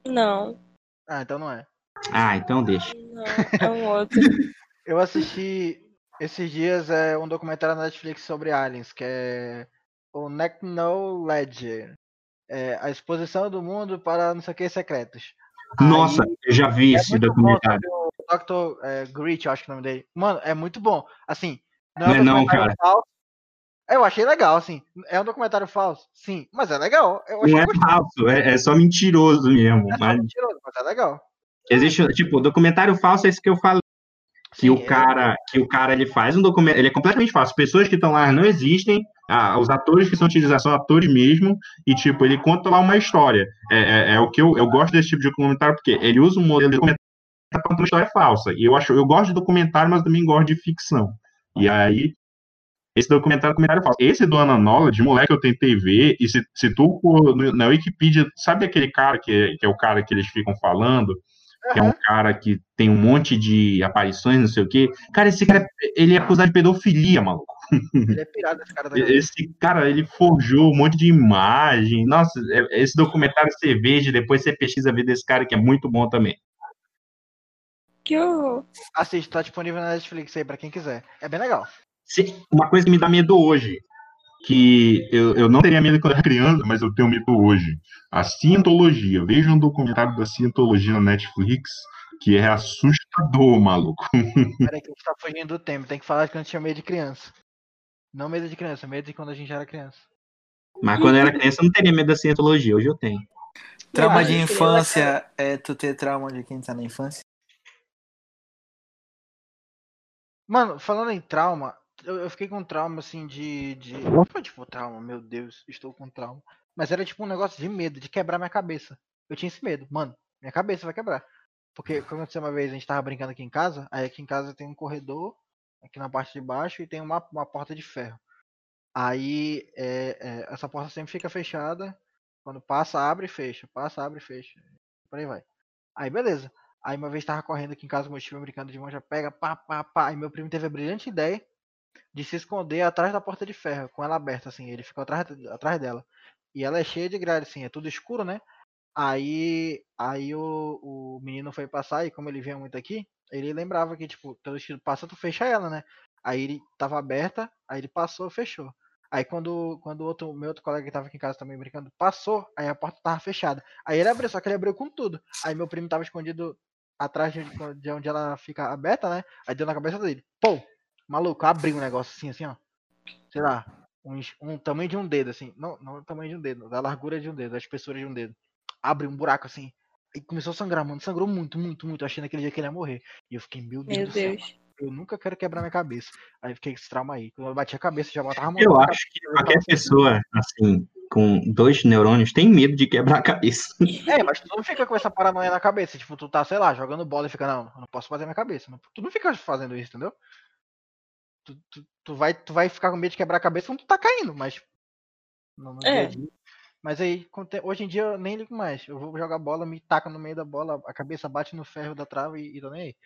Não. Ah, então não é. Ah, então deixa. Não, é um outro. Eu assisti esses dias é um documentário na Netflix sobre aliens, que é o Ledger. É a exposição do mundo para não sei o que secretos. Nossa, Aí, eu já vi é esse documentário. Bom, o Dr. É, acho que é o nome dele. Mano, é muito bom. Assim, não é, não, é não cara. Falso. Eu achei legal, assim. É um documentário falso? Sim, mas é legal. não é falso, é, é, só mentiroso mesmo. É mas... mentiroso, mas é legal. Existe, tipo, documentário falso é esse que eu falei que Sim, o cara que o cara ele faz um documento ele é completamente falso. Pessoas que estão lá não existem ah, os atores que são utilizados são atores mesmo e tipo ele conta lá uma história. É, é, é, o que eu, eu gosto desse tipo de documentário porque ele usa um modelo de documentário para contar uma história falsa. E eu acho eu gosto de documentário mas também gosto de ficção. E aí esse documentário, documentário falso. Esse do Ana Knowledge, moleque, eu tentei ver, e se, se tu na Wikipedia, sabe aquele cara que é, que é o cara que eles ficam falando, que é um cara que tem um monte de aparições, não sei o quê. Cara, esse cara, ele é acusado de pedofilia, maluco. Ele é pirado, esse cara. Da esse cara, ele forjou um monte de imagem. Nossa, é, esse documentário você veja, depois você pesquisa a vida desse cara, que é muito bom também. Que horror. Assiste, tá disponível na Netflix aí pra quem quiser. É bem legal. Uma coisa que me dá medo hoje, que eu, eu não teria medo quando era criança, mas eu tenho medo hoje. A cientologia. Veja um documentário da cientologia na Netflix, que é assustador, maluco. Peraí que a gente tá fugindo do tempo. Tem que falar que a gente tinha medo de criança. Não medo de criança, medo de quando a gente era criança. Mas quando eu era criança eu não teria medo da cientologia, hoje eu tenho. Trauma de infância é tu ter trauma de quem tá na infância? Mano, falando em trauma, eu, fiquei com trauma, assim, de. de... Não foi tipo trauma, meu Deus, estou com trauma. Mas era tipo um negócio de medo, de quebrar minha cabeça. Eu tinha esse medo, mano, minha cabeça vai quebrar. Porque, aconteceu uma vez, a gente tava brincando aqui em casa, aí aqui em casa tem um corredor, aqui na parte de baixo, e tem uma, uma porta de ferro. Aí é, é, essa porta sempre fica fechada. Quando passa, abre e fecha. Passa, abre e fecha. Por aí vai. Aí beleza. Aí uma vez tava correndo aqui em casa com meu time brincando de mão, já pega, pá, pá, pá. Aí meu primo teve a brilhante ideia de se esconder atrás da porta de ferro, com ela aberta, assim. Ele ficou atrás, atrás dela. E ela é cheia de grade, assim, é tudo escuro, né? Aí, aí o, o menino foi passar e como ele vinha muito aqui, ele lembrava que, tipo, todo estilo passa, tu fecha ela, né? Aí ele tava aberta, aí ele passou, fechou. Aí quando, quando outro, meu outro colega que tava aqui em casa também brincando, passou, aí a porta tava fechada. Aí ele abriu, só que ele abriu com tudo. Aí meu primo tava escondido atrás de, de onde ela fica aberta, né? Aí deu na cabeça dele. Pô, maluco, abriu um negócio assim, assim, ó. Sei lá, um, um tamanho de um dedo, assim. Não, não o tamanho de um dedo, da largura de um dedo, da espessura de um dedo. Abriu um buraco assim. E começou a sangrar, mano. Sangrou muito, muito, muito. Achei naquele dia que ele ia morrer. E eu fiquei, meu Deus Meu do céu. Deus. Eu nunca quero quebrar minha cabeça. Aí fiquei com esse trauma aí. Quando eu bati a cabeça, já botava a mão Eu acho que qualquer pessoa, assim, com dois neurônios, tem medo de quebrar a cabeça. É, mas tu não fica com essa paranoia na cabeça. Tipo, tu tá, sei lá, jogando bola e fica, não, eu não posso fazer minha cabeça. Não- Tu não fica fazendo isso, entendeu? Tu, tu, tu vai, tu vai ficar com medo de quebrar a cabeça quando tu tá caindo, mas. No, no É. Mas aí, hoje em dia eu nem ligo mais. Eu vou jogar bola, me taca no meio da bola, a cabeça bate no ferro da trave e, e tô nem aí.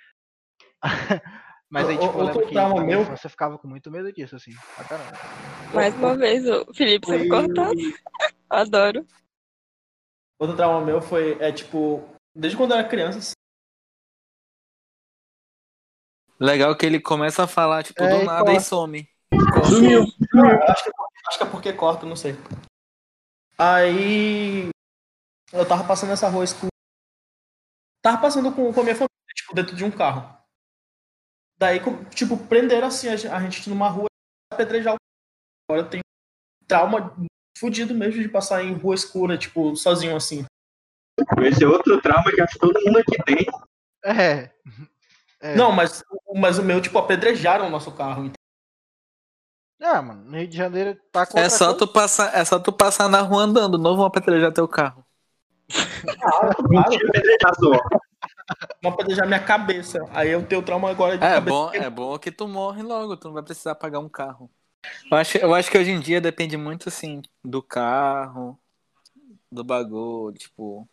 Mas aí, tipo, eu outro lembro que meu- eu ficava com muito medo disso, assim. Pra caramba. Mais uma vez, o Felipe sendo Foi- cortado. Adoro. Outro trauma meu foi, é tipo, desde quando eu era criança, assim, Legal que ele começa a falar, tipo, É, do e nada e corta. some. Sumiu. Acho que, acho que é porque corta, não sei. Aí eu tava passando essa rua escura. Tava passando com, com a minha família, tipo, dentro de um carro. Daí, com- tipo, prenderam assim a gen- a gente numa rua e apedrejar o carro. Agora eu tenho trauma fudido mesmo de passar em rua escura, tipo, sozinho assim. Esse é outro trauma que acho que todo mundo aqui tem. É. É. Não, mas, mas o meu, tipo, apedrejaram o nosso carro. Ah, mano, no Rio de Janeiro tá com É só, coisa. tu passar, é só tu passar na rua andando, não vão apedrejar teu carro. Claro, só. vão apedrejar minha cabeça. Aí eu tenho trauma agora de É cabeça. bom, é bom que tu morre logo, tu não vai precisar pagar um carro. Eu acho, eu acho que hoje em dia depende muito, assim, do carro, do bagulho, tipo...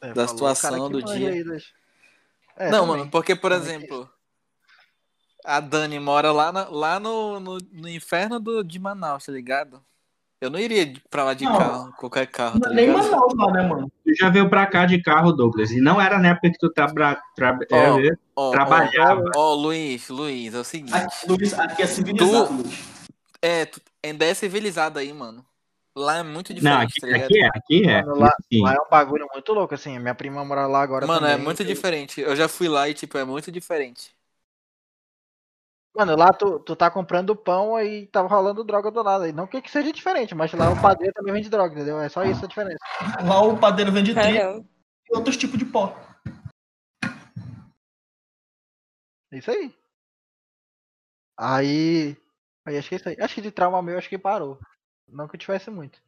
É, da situação do dia. aí das- É, não, também. mano, porque, por Também exemplo, a Dani mora lá, na- lá no, no, no inferno do, de Manaus, tá ligado? Eu não iria pra lá de Não. carro, qualquer carro, tá Nem? Manaus lá, né, mano? Tu já veio pra cá de carro, Douglas, e não era na época que tu traba, tra, Ó, é, Ó, ó, trabalhava. Ó, Luiz, Luiz, é o seguinte. Aqui, Luiz, aqui é civilizado, Luiz. É, tu, ainda é civilizado aí, mano. Lá é muito Não, diferente, aqui, tá aqui é, aqui é. Mano, lá-. Lá é um bagulho muito louco, assim. Minha prima mora lá agora Mano, é também. muito diferente. Eu já fui lá e, tipo, é muito diferente. Mano, lá tu, tu tá comprando pão e tá rolando droga do lado. E não que, que seja diferente, mas lá o padeiro também vende droga, entendeu? É só isso a diferença. Lá o padeiro vende trigo e outros tipos de pó. É isso aí. Aí. Aí acho que é isso aí. Acho que de trauma meu, acho que parou. Não que eu tivesse muito.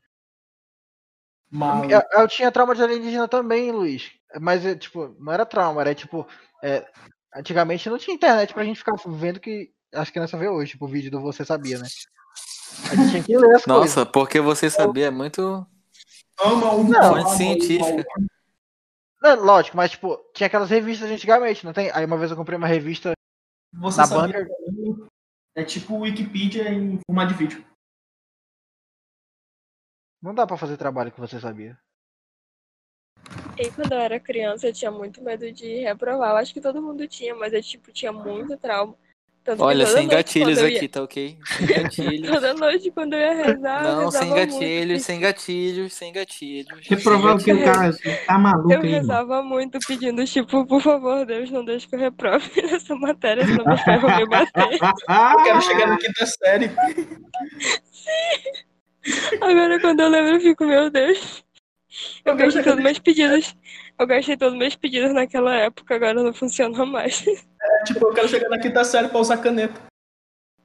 Mas Eu, eu tinha trauma de alienígena também, Luiz. Mas, é, tipo, não era trauma, era tipo. é, antigamente não tinha internet pra gente ficar vendo que as crianças vê hoje, tipo, o vídeo do Você Sabia, né? A gente tinha que ler as coisas. Nossa, porque você sabia é muito. ama o Não, mal, fonte ama o científica. Não, lógico, mas, tipo, tinha aquelas revistas de antigamente, não tem? Aí uma vez eu comprei uma revista Você na banca. que é tipo o Wikipedia em formato de vídeo. Não dá pra fazer trabalho que você sabia. E quando eu era criança, eu tinha muito medo de reprovar. Eu acho que todo mundo tinha, mas eu, tipo, tinha muito trauma. Tanto Olha, sem noite, gatilhos eu ia- aqui, tá ok? Sem gatilhos. Toda noite, quando eu ia rezar, eu Não, sem rezava muito, gatilhos, sem gatilhos, sem gatilhos. Reprovar o que o cara tá maluco Eu rezava muito pedindo, tipo, por favor, Deus, não deixe que eu reprove nessa matéria, senão pais vão me bater. Eu quero chegar na quinta série. Agora, quando eu lembro, eu fico, meu Deus. Eu gastei todos meus pedidos. Eu gastei todos meus pedidos naquela época, agora não funciona mais. É, tipo, eu quero chegar na quinta série pra usar caneta.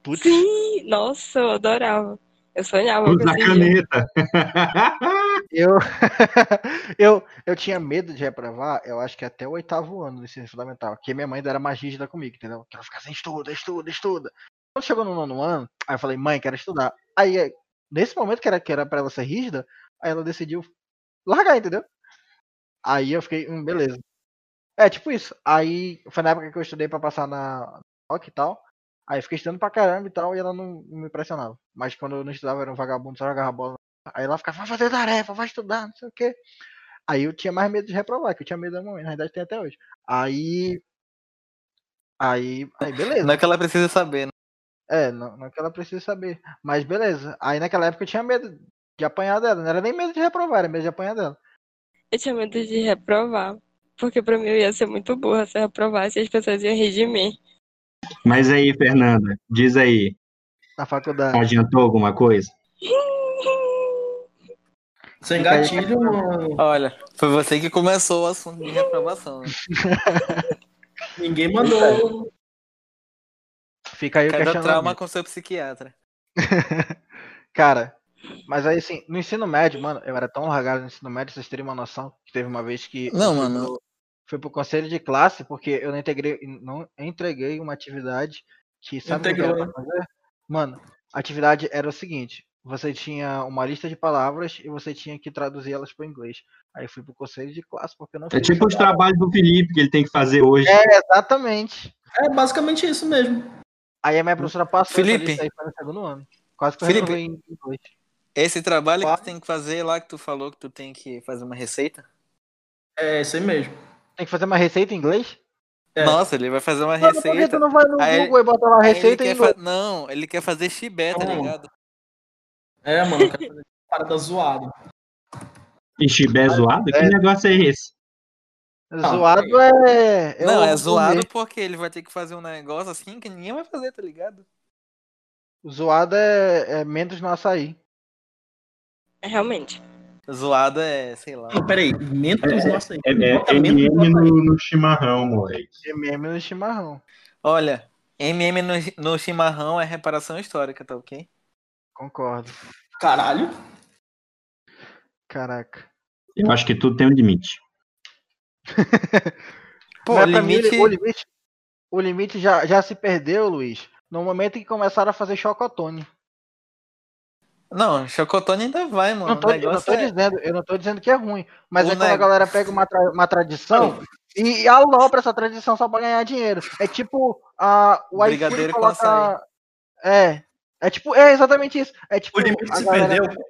Putz. Sim, nossa, eu adorava. Eu sonhava com Usa esse dia. caneta. Eu, eu, eu tinha medo de reprovar, eu acho que até o oitavo ano do ensino fundamental. Porque minha mãe ainda era mais rígida comigo, entendeu? Que ela ficava assim, estuda, estuda, estuda. Quando chegou no nono ano, aí eu falei, mãe, quero estudar. Aí, nesse momento que era, que era pra ela ser rígida, aí ela decidiu largar, entendeu? Aí eu fiquei, hum, beleza. É, tipo isso. Aí foi na época que eu estudei pra passar na OC e tal. Aí eu fiquei estudando pra caramba e tal, e ela não, me impressionava. Mas quando eu não estudava, era um vagabundo, só jogava bola. Aí ela ficava, vai fazer tarefa, vai estudar, não sei o quê. Aí eu tinha mais medo de reprovar, que eu tinha medo da mamãe, na verdade tem até hoje. Aí. Aí. Aí, beleza. Não é que ela precisa saber, né? É, não, não que ela precise saber. Mas beleza. Aí naquela época eu tinha medo de apanhar dela. Não era nem medo de reprovar, era medo de apanhar dela. Eu tinha medo de reprovar. Porque pra mim eu ia ser muito burra se eu reprovasse e as pessoas iam rir de mim. Mas aí, Fernanda, diz aí, Na faculdade. adiantou alguma coisa? Sem gatilho, Olha, foi você que começou o assunto de reprovação. Né? ninguém mandou. Fica aí o Cada questionamento. trauma com seu psiquiatra. Cara, mas aí assim, no ensino médio, mano, eu era tão largado no ensino médio, vocês terem uma noção, que teve uma vez que. Não, mano. Pro, fui pro conselho de classe porque eu não integrei, não entreguei uma atividade que sabe o que era pra fazer? Mano, a atividade era o seguinte. Você tinha uma lista de palavras e você tinha que traduzir elas para inglês. Aí eu fui pro conselho de classe porque eu não É tipo os trabalhos do Felipe que ele tem que fazer hoje. É, exatamente. É basicamente isso mesmo. Aí a minha professora passou Felipe. aí no segundo ano. Quase que eu Felipe. em inglês. Esse trabalho que Qual? tu tem que fazer lá que tu falou que tu tem que fazer uma receita? É isso aí mesmo. Tem que fazer uma receita em inglês? É. Nossa, ele vai fazer uma que tu receita. não vai no Aí- Google e bota lá receita em quer inglês? fa- Não, ele quer fazer chibé, tá Não. ligado? É, mano, fazer parada zoada. E chibé zoado? Que É. negócio é esse? Zoado é. não, é o zoado gourmet. porque ele vai ter que fazer um negócio assim que ninguém vai fazer, tá ligado? Zoado é, é menos no açaí. É, Realmente. Zoado é, sei lá. Não, peraí. Mentos, nossa aí. É, é mentos MM no, no chimarrão, moleque. MM no chimarrão. Olha, MM no, no chimarrão é reparação histórica, tá ok? Concordo. Caralho. Caraca. Eu acho que tudo tem um limite. Pô, Mas pra mim, limite... o limite, o limite já, já se perdeu, Luiz, no momento em que começaram a fazer chocotone. Não, chocotone ainda vai, mano. Não tô, eu, não tô é... dizendo, eu não tô dizendo que é ruim, mas O é quando a galera pega uma, tra- uma tradição e, e alopra essa tradição só pra ganhar dinheiro. É tipo a, o Brigadeiro com coloca... É, é tipo, é exatamente isso. É tipo, O limite a se galera- perdeu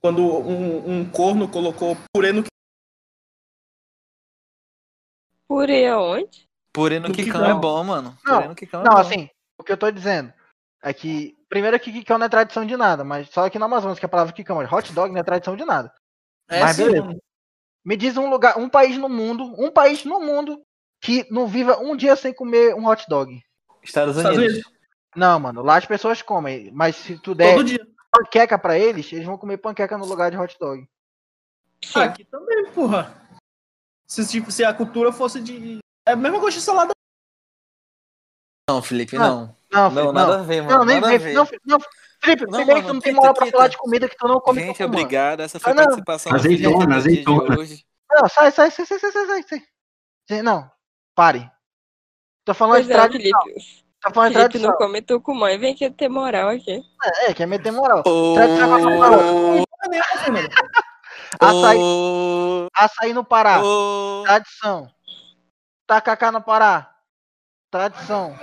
quando um, um corno colocou purê no Purê aonde? Purê no No quicão quicão. é bom, mano. Não, Purê no quicão é Não, bom. assim, o que eu tô dizendo é que, primeiro que Kikão não é tradição de nada, mas só aqui no Amazonas que a palavra Kikão, mas hot dog não é tradição de nada. É, Mas sim, beleza. mano. Me diz um lugar, um país no mundo, um país no mundo que não viva um dia sem comer um hot dog. Estados Estados Unidos. Unidos. Não, mano, lá as pessoas comem, mas se tu der Todo dia. panqueca pra eles, eles vão comer panqueca no lugar de hot dog. Sim. Aqui também, porra. Se, tipo, se a cultura fosse de. É a mesma coisa de salada. Não, Felipe, ah, não. Não, não, Felipe, nada não. a ver, mano. Não, nem, nada Felipe, não, Felipe, não, Felipe, mano, tu não tem moral pra falar de comida que tu não come. Gente, obrigado. Essa foi a ah, participação. Azeitona, azeitona. Não, sai, sai, sai, sai, sai, sai, sai. Não, pare. Tô falando pois de é, tradição. É, Tá falando Felipe tradição. não come tucumã e vem quer ter moral aqui. É, é quer é meter moral. Oh... Tradição Açaí, ô, açaí no Pará. ô. Tradição. Tacacá no Pará. Tradição.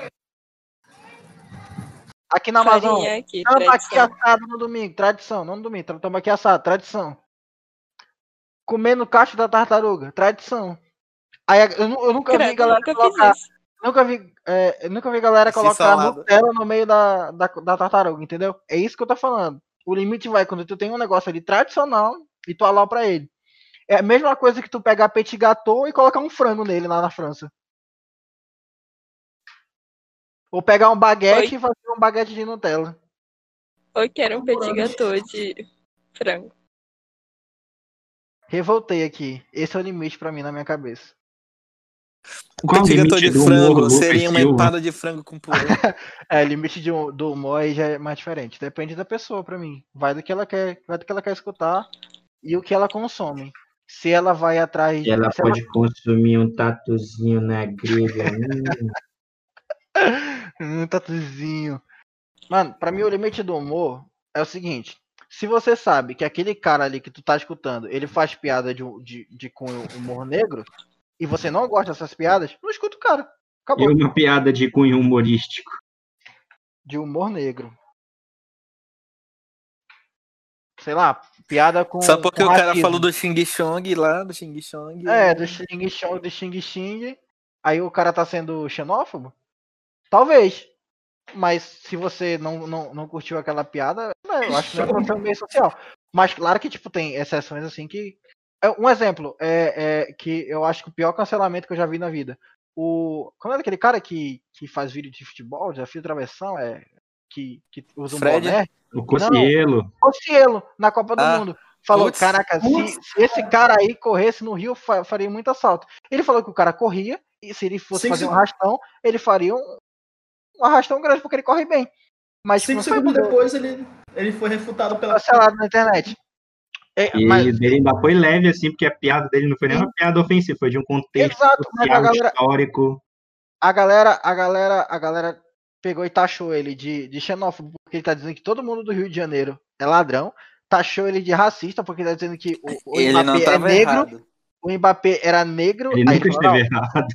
Aqui na Amazônia. Tambaqui assado no domingo. Tradição. Não no domingo. Tambaqui assado. Tradição. Comendo cacho da tartaruga. Tradição. Aí eu, eu nunca vi Credo, galera nunca colocar. Nunca vi, é, eu nunca vi galera colocar. Nutella no meio da, da, da tartaruga, entendeu? É isso que eu tô falando. O limite vai quando tu tem um negócio ali tradicional e tu alopra ele. É a mesma coisa que tu pegar petit gâteau e colocar um frango nele lá na França. Ou pegar um baguete Oi. e fazer um baguete de Nutella. Ou quero um petit gâteau de frango. Revoltei aqui. Esse é o limite pra mim na minha cabeça. Qual o Petit gâteau de frango humor, seria uma empada de frango com purê. É, limite de, do humor aí já é mais diferente. Depende da pessoa pra mim. Vai do que ela quer, vai do que ela quer escutar e o que ela consome. Se ela vai atrás E ela se ela pode consumir um tatuzinho na grelha. Hum. Hum, tatuzinho. Mano, pra mim o limite do humor é o seguinte. Se você sabe que aquele cara ali que tu tá escutando, ele faz piada de, um- de, de cunho humor negro, e você não gosta dessas piadas, não escuta o cara. E Acabou. uma piada de cunho humorístico. De humor negro. Sei lá, piada com. Só porque com o cara racismo. falou do Xing Chong lá, do Xing Chong. É, do Xing Chong, do Xing Xing. Aí o cara tá sendo xenófobo? Talvez. mas se você não, não, não curtiu aquela piada, não, eu acho que não é um meio social. Mas claro que, tipo, tem exceções assim que. é, Um exemplo, é, é que eu acho que o pior cancelamento que eu já vi na vida. O. Como é aquele cara que, que faz vídeo de futebol, desafio de travessão, é. Que, que usa um Fred? boné? O Cocielo. O Cielo, na Copa do Ah, Mundo. Falou, putz, caraca, se, se esse cara aí corresse no Rio, fa- faria muito assalto. Ele falou que o cara corria, e se ele fosse fazer um arrastão, ele faria um, um arrastão grande, porque ele corre bem. Mas Cinco não foi segundos fazer depois ele, ele foi refutado pela. cancelado na internet. É, E mas- ele ainda foi leve, assim, porque a piada dele não foi nem uma piada ofensiva, foi de um contexto Exato, mas a social, galera- histórico. a galera, a galera, a galera pegou e taxou ele de, de xenófobo, porque ele tá dizendo que todo mundo do Rio de Janeiro é ladrão. Taxou ele de racista, porque ele tá dizendo que o, o Ele Mbappé não é negro. errado. O Mbappé era negro. Ele aí nunca falou, "Não, esteve errado.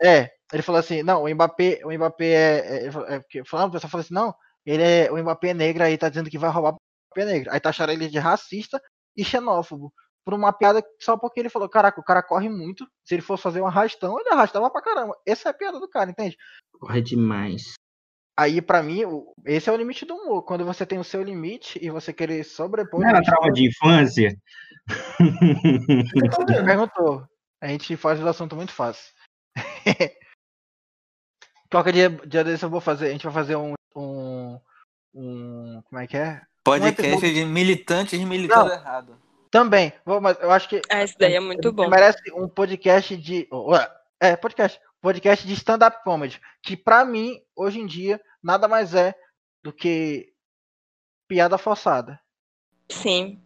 É, ele falou assim, não, o Mbappé, o Mbappé é, é, é porque falando, o pessoal falou assim, não, ele é, o Mbappé é negro, aí tá dizendo que vai roubar o Mbappé é negro. Aí taxaram ele de racista e xenófobo. Por uma piada só porque ele falou, caraca, o cara corre muito. Se ele fosse fazer um arrastão, ele arrastava pra caramba. Essa é a piada do cara, entende? Corre demais. Aí, pra mim, esse é o limite do humor. Quando você tem o seu limite e você querer sobrepor. Não o era trauma do- de infância? Perguntou. A gente faz o assunto muito fácil. Qualquer dia, dia desse eu vou fazer. A gente vai fazer um. um, um como é que é? Podcast episódio- de militantes militando errado. Também. Vou, mas eu acho que Ah, esse daí é muito bom. merece um podcast de. É, podcast. Podcast de stand-up comedy. Que pra mim, hoje em dia, nada mais é do que piada forçada. Sim.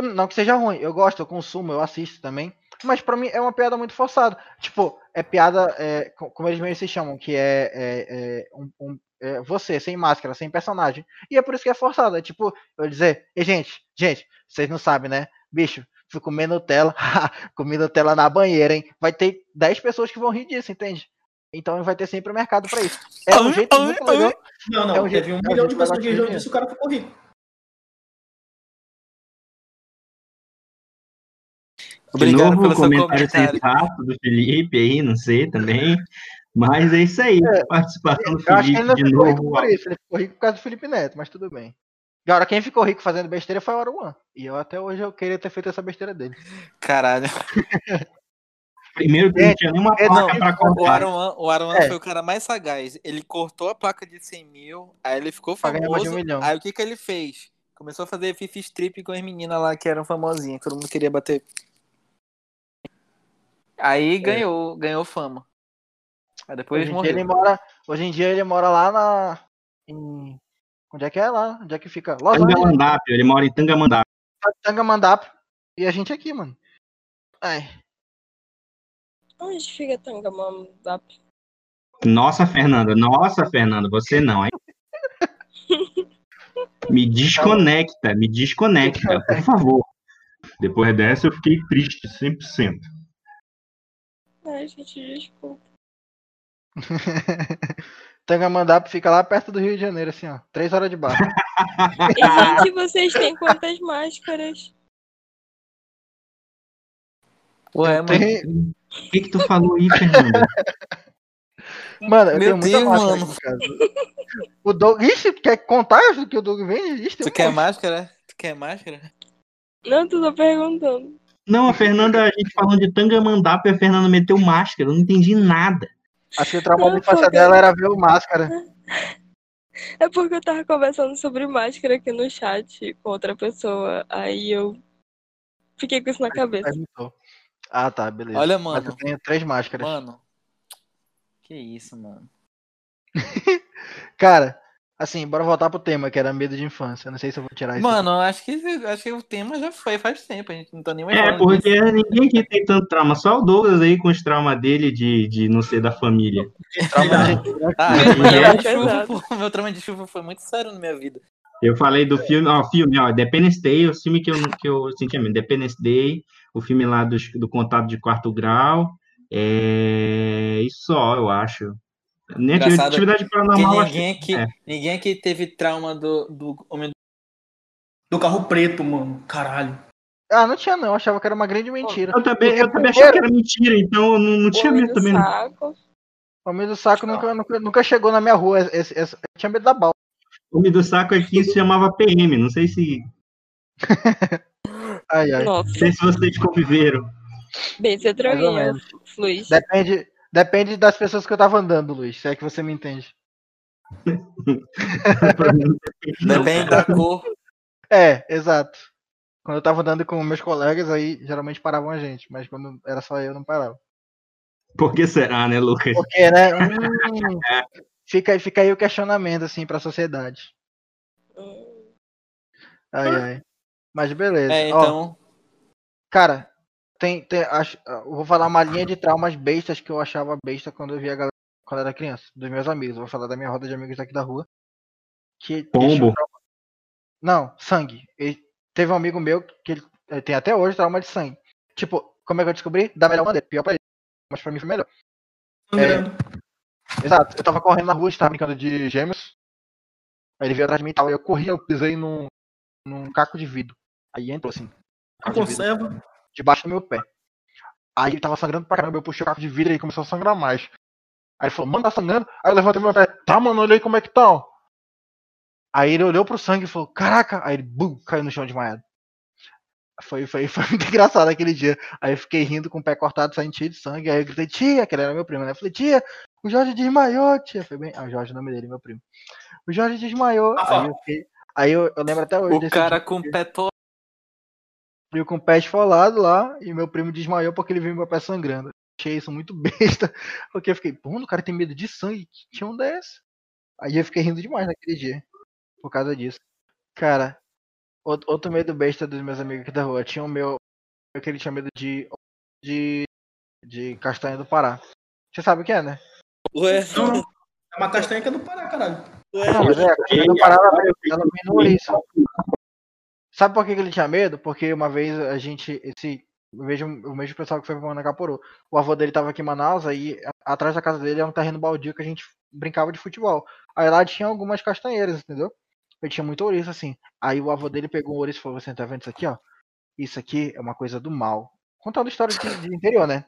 Não que seja ruim, eu gosto, eu consumo, eu assisto também. Mas pra mim é uma piada muito forçada. Tipo, é piada, é, co- como eles mesmos se chamam, que é, é- é um- um- é você, sem máscara, sem personagem. E é por isso que é forçada. É tipo, eu dizer, e gente, gente, vocês não sabem, né? Bicho, fui comer Nutella, comi Nutella na banheira, hein? Vai ter 10 pessoas que vão rir disso, entende? Então vai ter sempre mercado pra isso. É um jeito muito legal. Não, não, É um teve um é milhão de pessoas que de riram disso, o cara ficou rico. De Obrigado novo, pelo seu comentário comentário. sensato do Felipe aí, não sei também. Mas é isso aí, participação do Eu acho que ele Felipe não de ficou rico novo. por isso, ele ficou rico por causa do Felipe Neto, mas tudo bem. Agora, quem ficou rico fazendo besteira foi o Aruan. E eu até hoje eu queria ter feito essa besteira dele. Caralho. Primeiro que não tinha nenhuma é, placa não, pra O cortar. Aruan, o Aruan É. foi o cara mais sagaz. Ele cortou a placa de 100 mil, aí ele ficou famoso. um. Aí o que que ele fez? Começou a fazer fifi strip com as meninas lá que eram famosinhas, que todo mundo queria bater. Aí ganhou, ganhou fama. Aí depois Hoje em, dia morreu. ele mora, hoje em dia ele mora lá na. Em, onde é que é lá? Onde é que fica? Los Tangamandápio, ele mora em Tangamandápio. Tangamandápio. E a gente aqui, mano. Ai, Onde fica Tangamandap? Nossa, Fernanda, nossa, Fernanda, você não, hein? Me desconecta, me desconecta, por favor. Depois dessa eu fiquei triste, 100%. Ai, gente, desculpa. Tangamandápio fica lá perto do Rio de Janeiro, assim, ó. Três horas de barco. E, gente, vocês têm quantas máscaras? Ué, mano. Tem- O que que tu falou aí, Fernanda? Mano, eu Meu tenho muita Deus, máscara mano. O Doug. Ixi, quer contar do que o Doug vende? Ixi, Tu quer máscara? Tu quer máscara? Não, tu tá perguntando. Não, a Fernanda, a gente falando de Tangamandápio, a Fernanda meteu máscara, eu não entendi nada. Acho que o trauma Não, da infância dela era ver o máscara. É porque eu tava conversando sobre máscara aqui no chat com outra pessoa. Aí eu fiquei com isso na cabeça. Ah, tá, beleza. Olha, Mas mano. eu tenho três máscaras. Mano. Que isso, mano. Cara, assim, bora voltar pro tema, que era medo de infância. Eu Não sei se eu vou tirar isso. Mano, eu acho que, acho que o tema já foi faz tempo. A gente não tá nem mais É, falando disso. porque ninguém aqui tem tanto trauma, só o Douglas aí com os traumas dele de, de não ser da família. Ah, Meu meu trauma de chuva, foi muito sério na minha vida. Eu falei do filme, ó, filme, ó, Independence Day, o filme que eu, que eu senti mesmo, Independence Day, o filme lá do, do Contato de Quarto Grau, é isso só, eu acho. Nem Engraçado atividade Porque paranormal, ninguém aqui, é. ninguém aqui teve trauma do, do Homem Do carro preto, mano. Caralho. Ah, não tinha não, eu achava que era uma grande mentira. Eu também, eu também achava que era mentira, então eu não, não tinha medo do também. saco. Homem do saco nunca, nunca, nunca chegou na minha rua. Esse, esse, eu tinha medo da bala. O homem do saco aqui se chamava PM, não sei se, Ai, ai. Nossa, não sei se vocês conviveram. bem Mais ou droguinha. Luiz. Depende, depende das pessoas que eu tava andando, Luiz. Se é que você me entende. Depende da cor. É, exato. Quando eu tava andando com meus colegas, aí geralmente paravam a gente. Mas quando era só eu, não parava. Por que será, né, Lucas? Porque, né? hum, fica, aí- fica aí o questionamento, assim, pra sociedade. Hum, Ai, ai. Mas beleza. É, Ó, então. Cara, tem, tem acho, eu vou falar uma linha de traumas bestas que eu achava besta quando eu via a galera quando eu era criança, dos meus amigos. Eu vou falar da minha roda de amigos daqui da rua. Que, Pombo. trauma- Não, sangue. Ele- teve um amigo meu que ele, ele tem até hoje trauma de sangue. Tipo, como é que eu descobri? Da melhor maneira. Pior pra ele. Mas pra mim foi melhor. Sangrando. Exato. Eu tava correndo na rua, a gente tava brincando de gêmeos. Aí ele veio atrás de mim e tal. Eu corri, eu pisei num, num caco de vidro. Aí entrou assim. A conserva. Debaixo do meu pé. Aí ele tava sangrando pra caramba, eu puxei o caco de vidro e começou a sangrar mais. Aí ele falou, mano, tá sangrando? Aí eu levantei meu pé, tá, mano, olha aí como é que tá, ó. Aí ele olhou pro sangue e falou, caraca! Aí ele, bum, caiu no chão desmaiado. Foi, foi, foi muito engraçado aquele dia. Aí eu fiquei rindo com o pé cortado, saindo cheio de sangue. Aí eu gritei, tia, que ele era meu primo, né? Eu falei, tia, o Jorge desmaiou, tia. Foi bem. Ah, o Jorge, o nome dele, meu primo. O Jorge desmaiou. Ah, Aí eu fiquei. Aí eu, eu lembro até hoje O cara dia. com o pé todo. Eu com o pé esfolado lá e meu primo desmaiou porque ele viu meu pé sangrando. Achei isso muito besta, porque eu fiquei, pô, o cara tem medo de sangue, que tinha um desse. Aí eu fiquei rindo demais naquele dia, por causa disso. Cara, outro, medo besta dos meus amigos aqui da rua, tinha o meu, que ele tinha medo de, de, de castanha do Pará. Você sabe o que é, né? Ué, Não. É uma castanha que é do Pará, caralho. Não, mas é, a castanha do Pará, ela, ela vem no ouriço. Sabe por que, ele tinha medo? Porque uma vez a gente, esse, eu vejo o mesmo pessoal que foi pra Manacaporô. O avô dele tava aqui em Manaus, aí atrás da casa dele é um terreno baldio que a gente brincava de futebol. Aí lá tinha algumas castanheiras, entendeu? Ele tinha muito ouriço, assim. Aí o avô dele pegou um ouriço e falou, você tá vendo isso aqui, ó? Isso aqui é uma coisa do mal. Contando história de, de interior, né?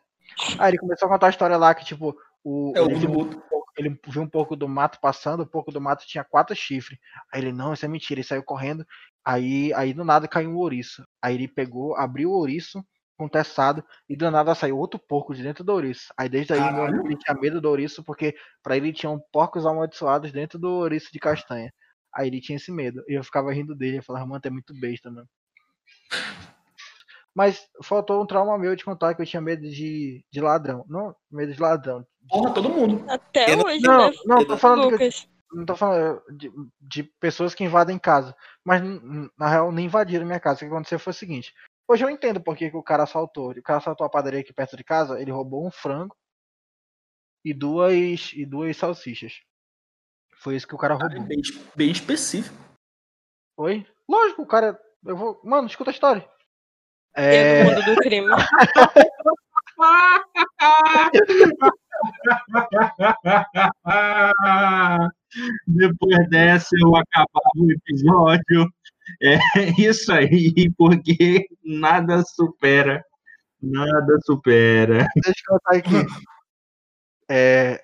Aí ele começou a contar a história lá que, tipo, o, É o ele viu- Buto. ele viu um pouco do mato passando, um pouco do mato tinha quatro chifres. Aí ele, não, isso é mentira, ele saiu correndo. Aí, aí do nada caiu um ouriço. Aí ele pegou, abriu o ouriço com teçado e do nada saiu outro porco de dentro do ouriço. Aí desde aí meu amigo ele tinha medo do ouriço porque pra ele tinham porcos amaldiçoados dentro do ouriço de castanha. Aí ele tinha esse medo. E eu ficava rindo dele, eu falava, mano, é muito besta, mano. Mas faltou um trauma meu de contar que eu tinha medo de, de ladrão. Não, medo de ladrão. Porra, todo mundo. Até Eu hoje, Não, né, não, tô falando que eu, Lucas? Não tô falando de, de pessoas que invadem casa. Mas na real nem invadiram minha casa. O que aconteceu foi o seguinte. Hoje eu entendo por que, que o cara assaltou. O cara assaltou a padaria aqui perto de casa, ele roubou um frango e duas e duas salsichas. Foi isso que o cara É roubou. bem, bem específico. Oi? Lógico, o cara. Eu vou. Mano, escuta a história. Eu É. do mundo do crime. Depois dessa, eu acabava o episódio. É isso aí, porque nada supera. Nada supera. Deixa eu contar aqui. É.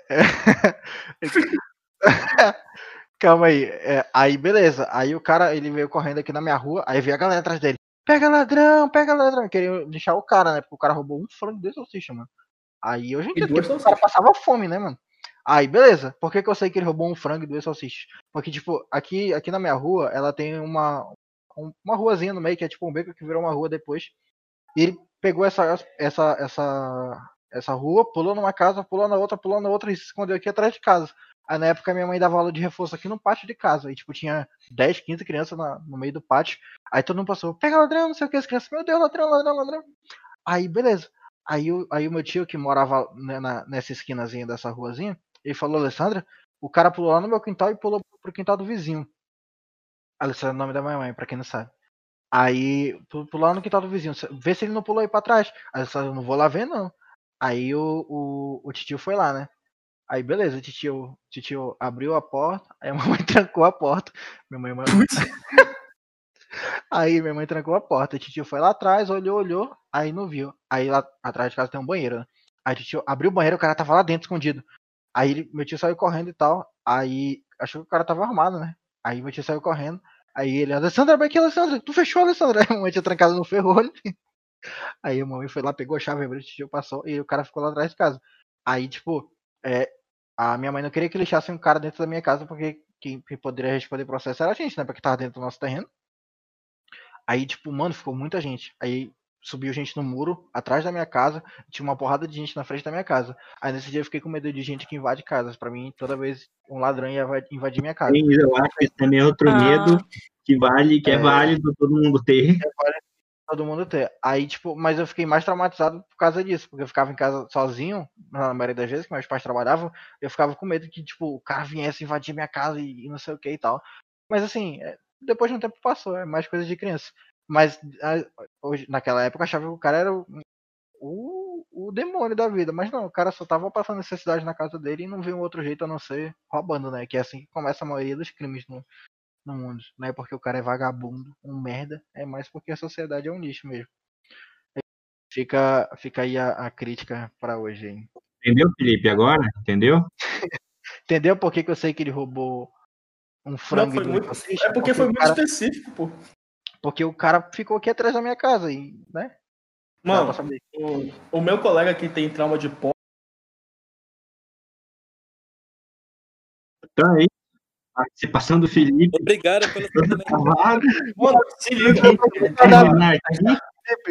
Calma aí. É, aí, beleza. Aí o cara, ele veio correndo aqui na minha rua, aí veio a galera atrás dele. Pega ladrão, pega ladrão. Queria deixar o cara, né? Porque o cara roubou um frango de salsicha, mano. Aí eu já entendo duas porque o cara passava fome, né, mano? Aí, beleza. Por que, que eu sei que ele roubou um frango e duas salsichas? Porque, tipo, aqui, aqui na minha rua, ela tem uma, um- uma ruazinha no meio, que é tipo um beco que virou uma rua depois. E ele pegou essa, essa, essa, essa rua, pulou numa casa, pulou na outra, pulou na outra e se escondeu aqui atrás de casa. Aí na época minha mãe dava aula de reforço aqui no pátio de casa. E tipo, tinha 10, 15 crianças na- no meio do pátio. Aí todo mundo passou, pega ladrão, não sei o que, as crianças, meu Deus, ladrão, ladrão, ladrão. Aí, beleza. Aí, o- aí o meu tio que morava né, na- nessa esquinazinha dessa ruazinha, ele falou, Alessandra, o cara pulou lá no meu quintal e pulou pro quintal do vizinho. Alessandra é o nome da minha mãe, pra quem não sabe. Aí, pu- pulou lá no quintal do vizinho. Vê se ele não pulou aí pra trás. Falei, não vou lá ver, não. Aí o, o, o titio foi lá, né? Aí beleza, o titio, o titio abriu a porta, aí a mamãe trancou a porta. Minha mãe Aí minha mãe trancou a porta, o titio foi lá atrás, olhou, olhou, aí não viu. Aí lá atrás de casa tem um banheiro, né? Aí o titio abriu o banheiro, o cara tava lá dentro escondido. Aí meu tio saiu correndo e tal. Aí achou que o cara tava armado, né? Aí meu tio saiu correndo. Aí ele, Alessandra, vai aqui, Alessandra. Tu fechou, Alessandra? Aí a mamãe tinha trancado no ferrolho. Aí a mamãe foi lá, pegou a chave, abriu o tio, passou. E o cara ficou lá atrás de casa. Aí, tipo, é, a minha mãe não queria que deixassem um cara dentro da minha casa, porque quem poderia responder processo era a gente, né? Porque tava dentro do nosso terreno. Aí, tipo, mano, ficou muita gente. Aí subiu gente no muro atrás da minha casa, tinha uma porrada de gente na frente da minha casa. Aí nesse dia eu fiquei com medo de gente que invade casas. Para mim, toda vez um ladrão ia invadir minha casa. Sim, eu acho que esse também é outro ah. medo que vale, que é, é válido todo mundo ter. É válido todo mundo ter. Aí, tipo, mas eu fiquei mais traumatizado por causa disso, porque eu ficava em casa sozinho, na maioria das vezes, que meus pais trabalhavam, eu ficava com medo que, tipo, o cara viesse invadir minha casa e, e não sei o que e tal. Mas assim, é, depois de um tempo passou, é mais coisa de criança. Mas hoje, naquela época eu achava que o cara era o, o, o, demônio da vida. Mas não, o cara só tava passando necessidade na casa dele e não viu outro jeito a não ser roubando, né? Que é assim que começa a maioria dos crimes no, no mundo. Não é porque o cara é vagabundo, um merda, é mais porque a sociedade é um lixo mesmo. Fica, fica aí a, a crítica para hoje, hein? Entendeu, Felipe, agora? Entendeu? Entendeu por que, que eu sei que ele roubou um frango? Não, foi muito, é porque, porque foi muito cara... específico, pô. Porque o cara ficou aqui atrás da minha casa, e, né? Mano, o, o meu colega que tem trauma de pó. Então aí, participação do Felipe. Obrigado pelo Mano, se liga.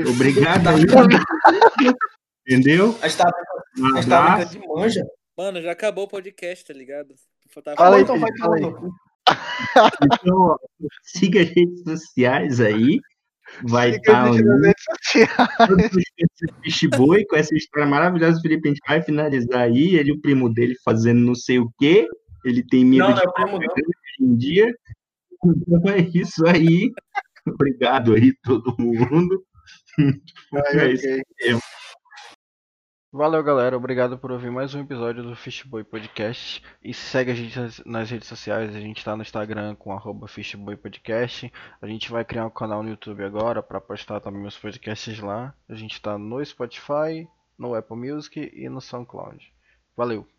Obrigado aí. Entendeu? A gente de manja. Mano, já acabou o podcast, tá ligado? Fala aí, então vai fala aí. Então, ó, siga as redes sociais aí. Vai estar tá Fishboy com essa história maravilhosa. O Felipe, a gente vai finalizar aí. Ele e o primo dele fazendo não sei o quê. Ele tem medo não, de não, primo, não. hoje em dia. Então é isso aí. Obrigado aí, todo mundo. é isso aí. Valeu, galera. Obrigado por ouvir mais um episódio do Fishboy Podcast. E segue a gente nas redes sociais. A gente está no Instagram com Podcast. A gente vai criar um canal no YouTube agora para postar também meus podcasts lá. A gente está no Spotify, no Apple Music e no SoundCloud. Valeu!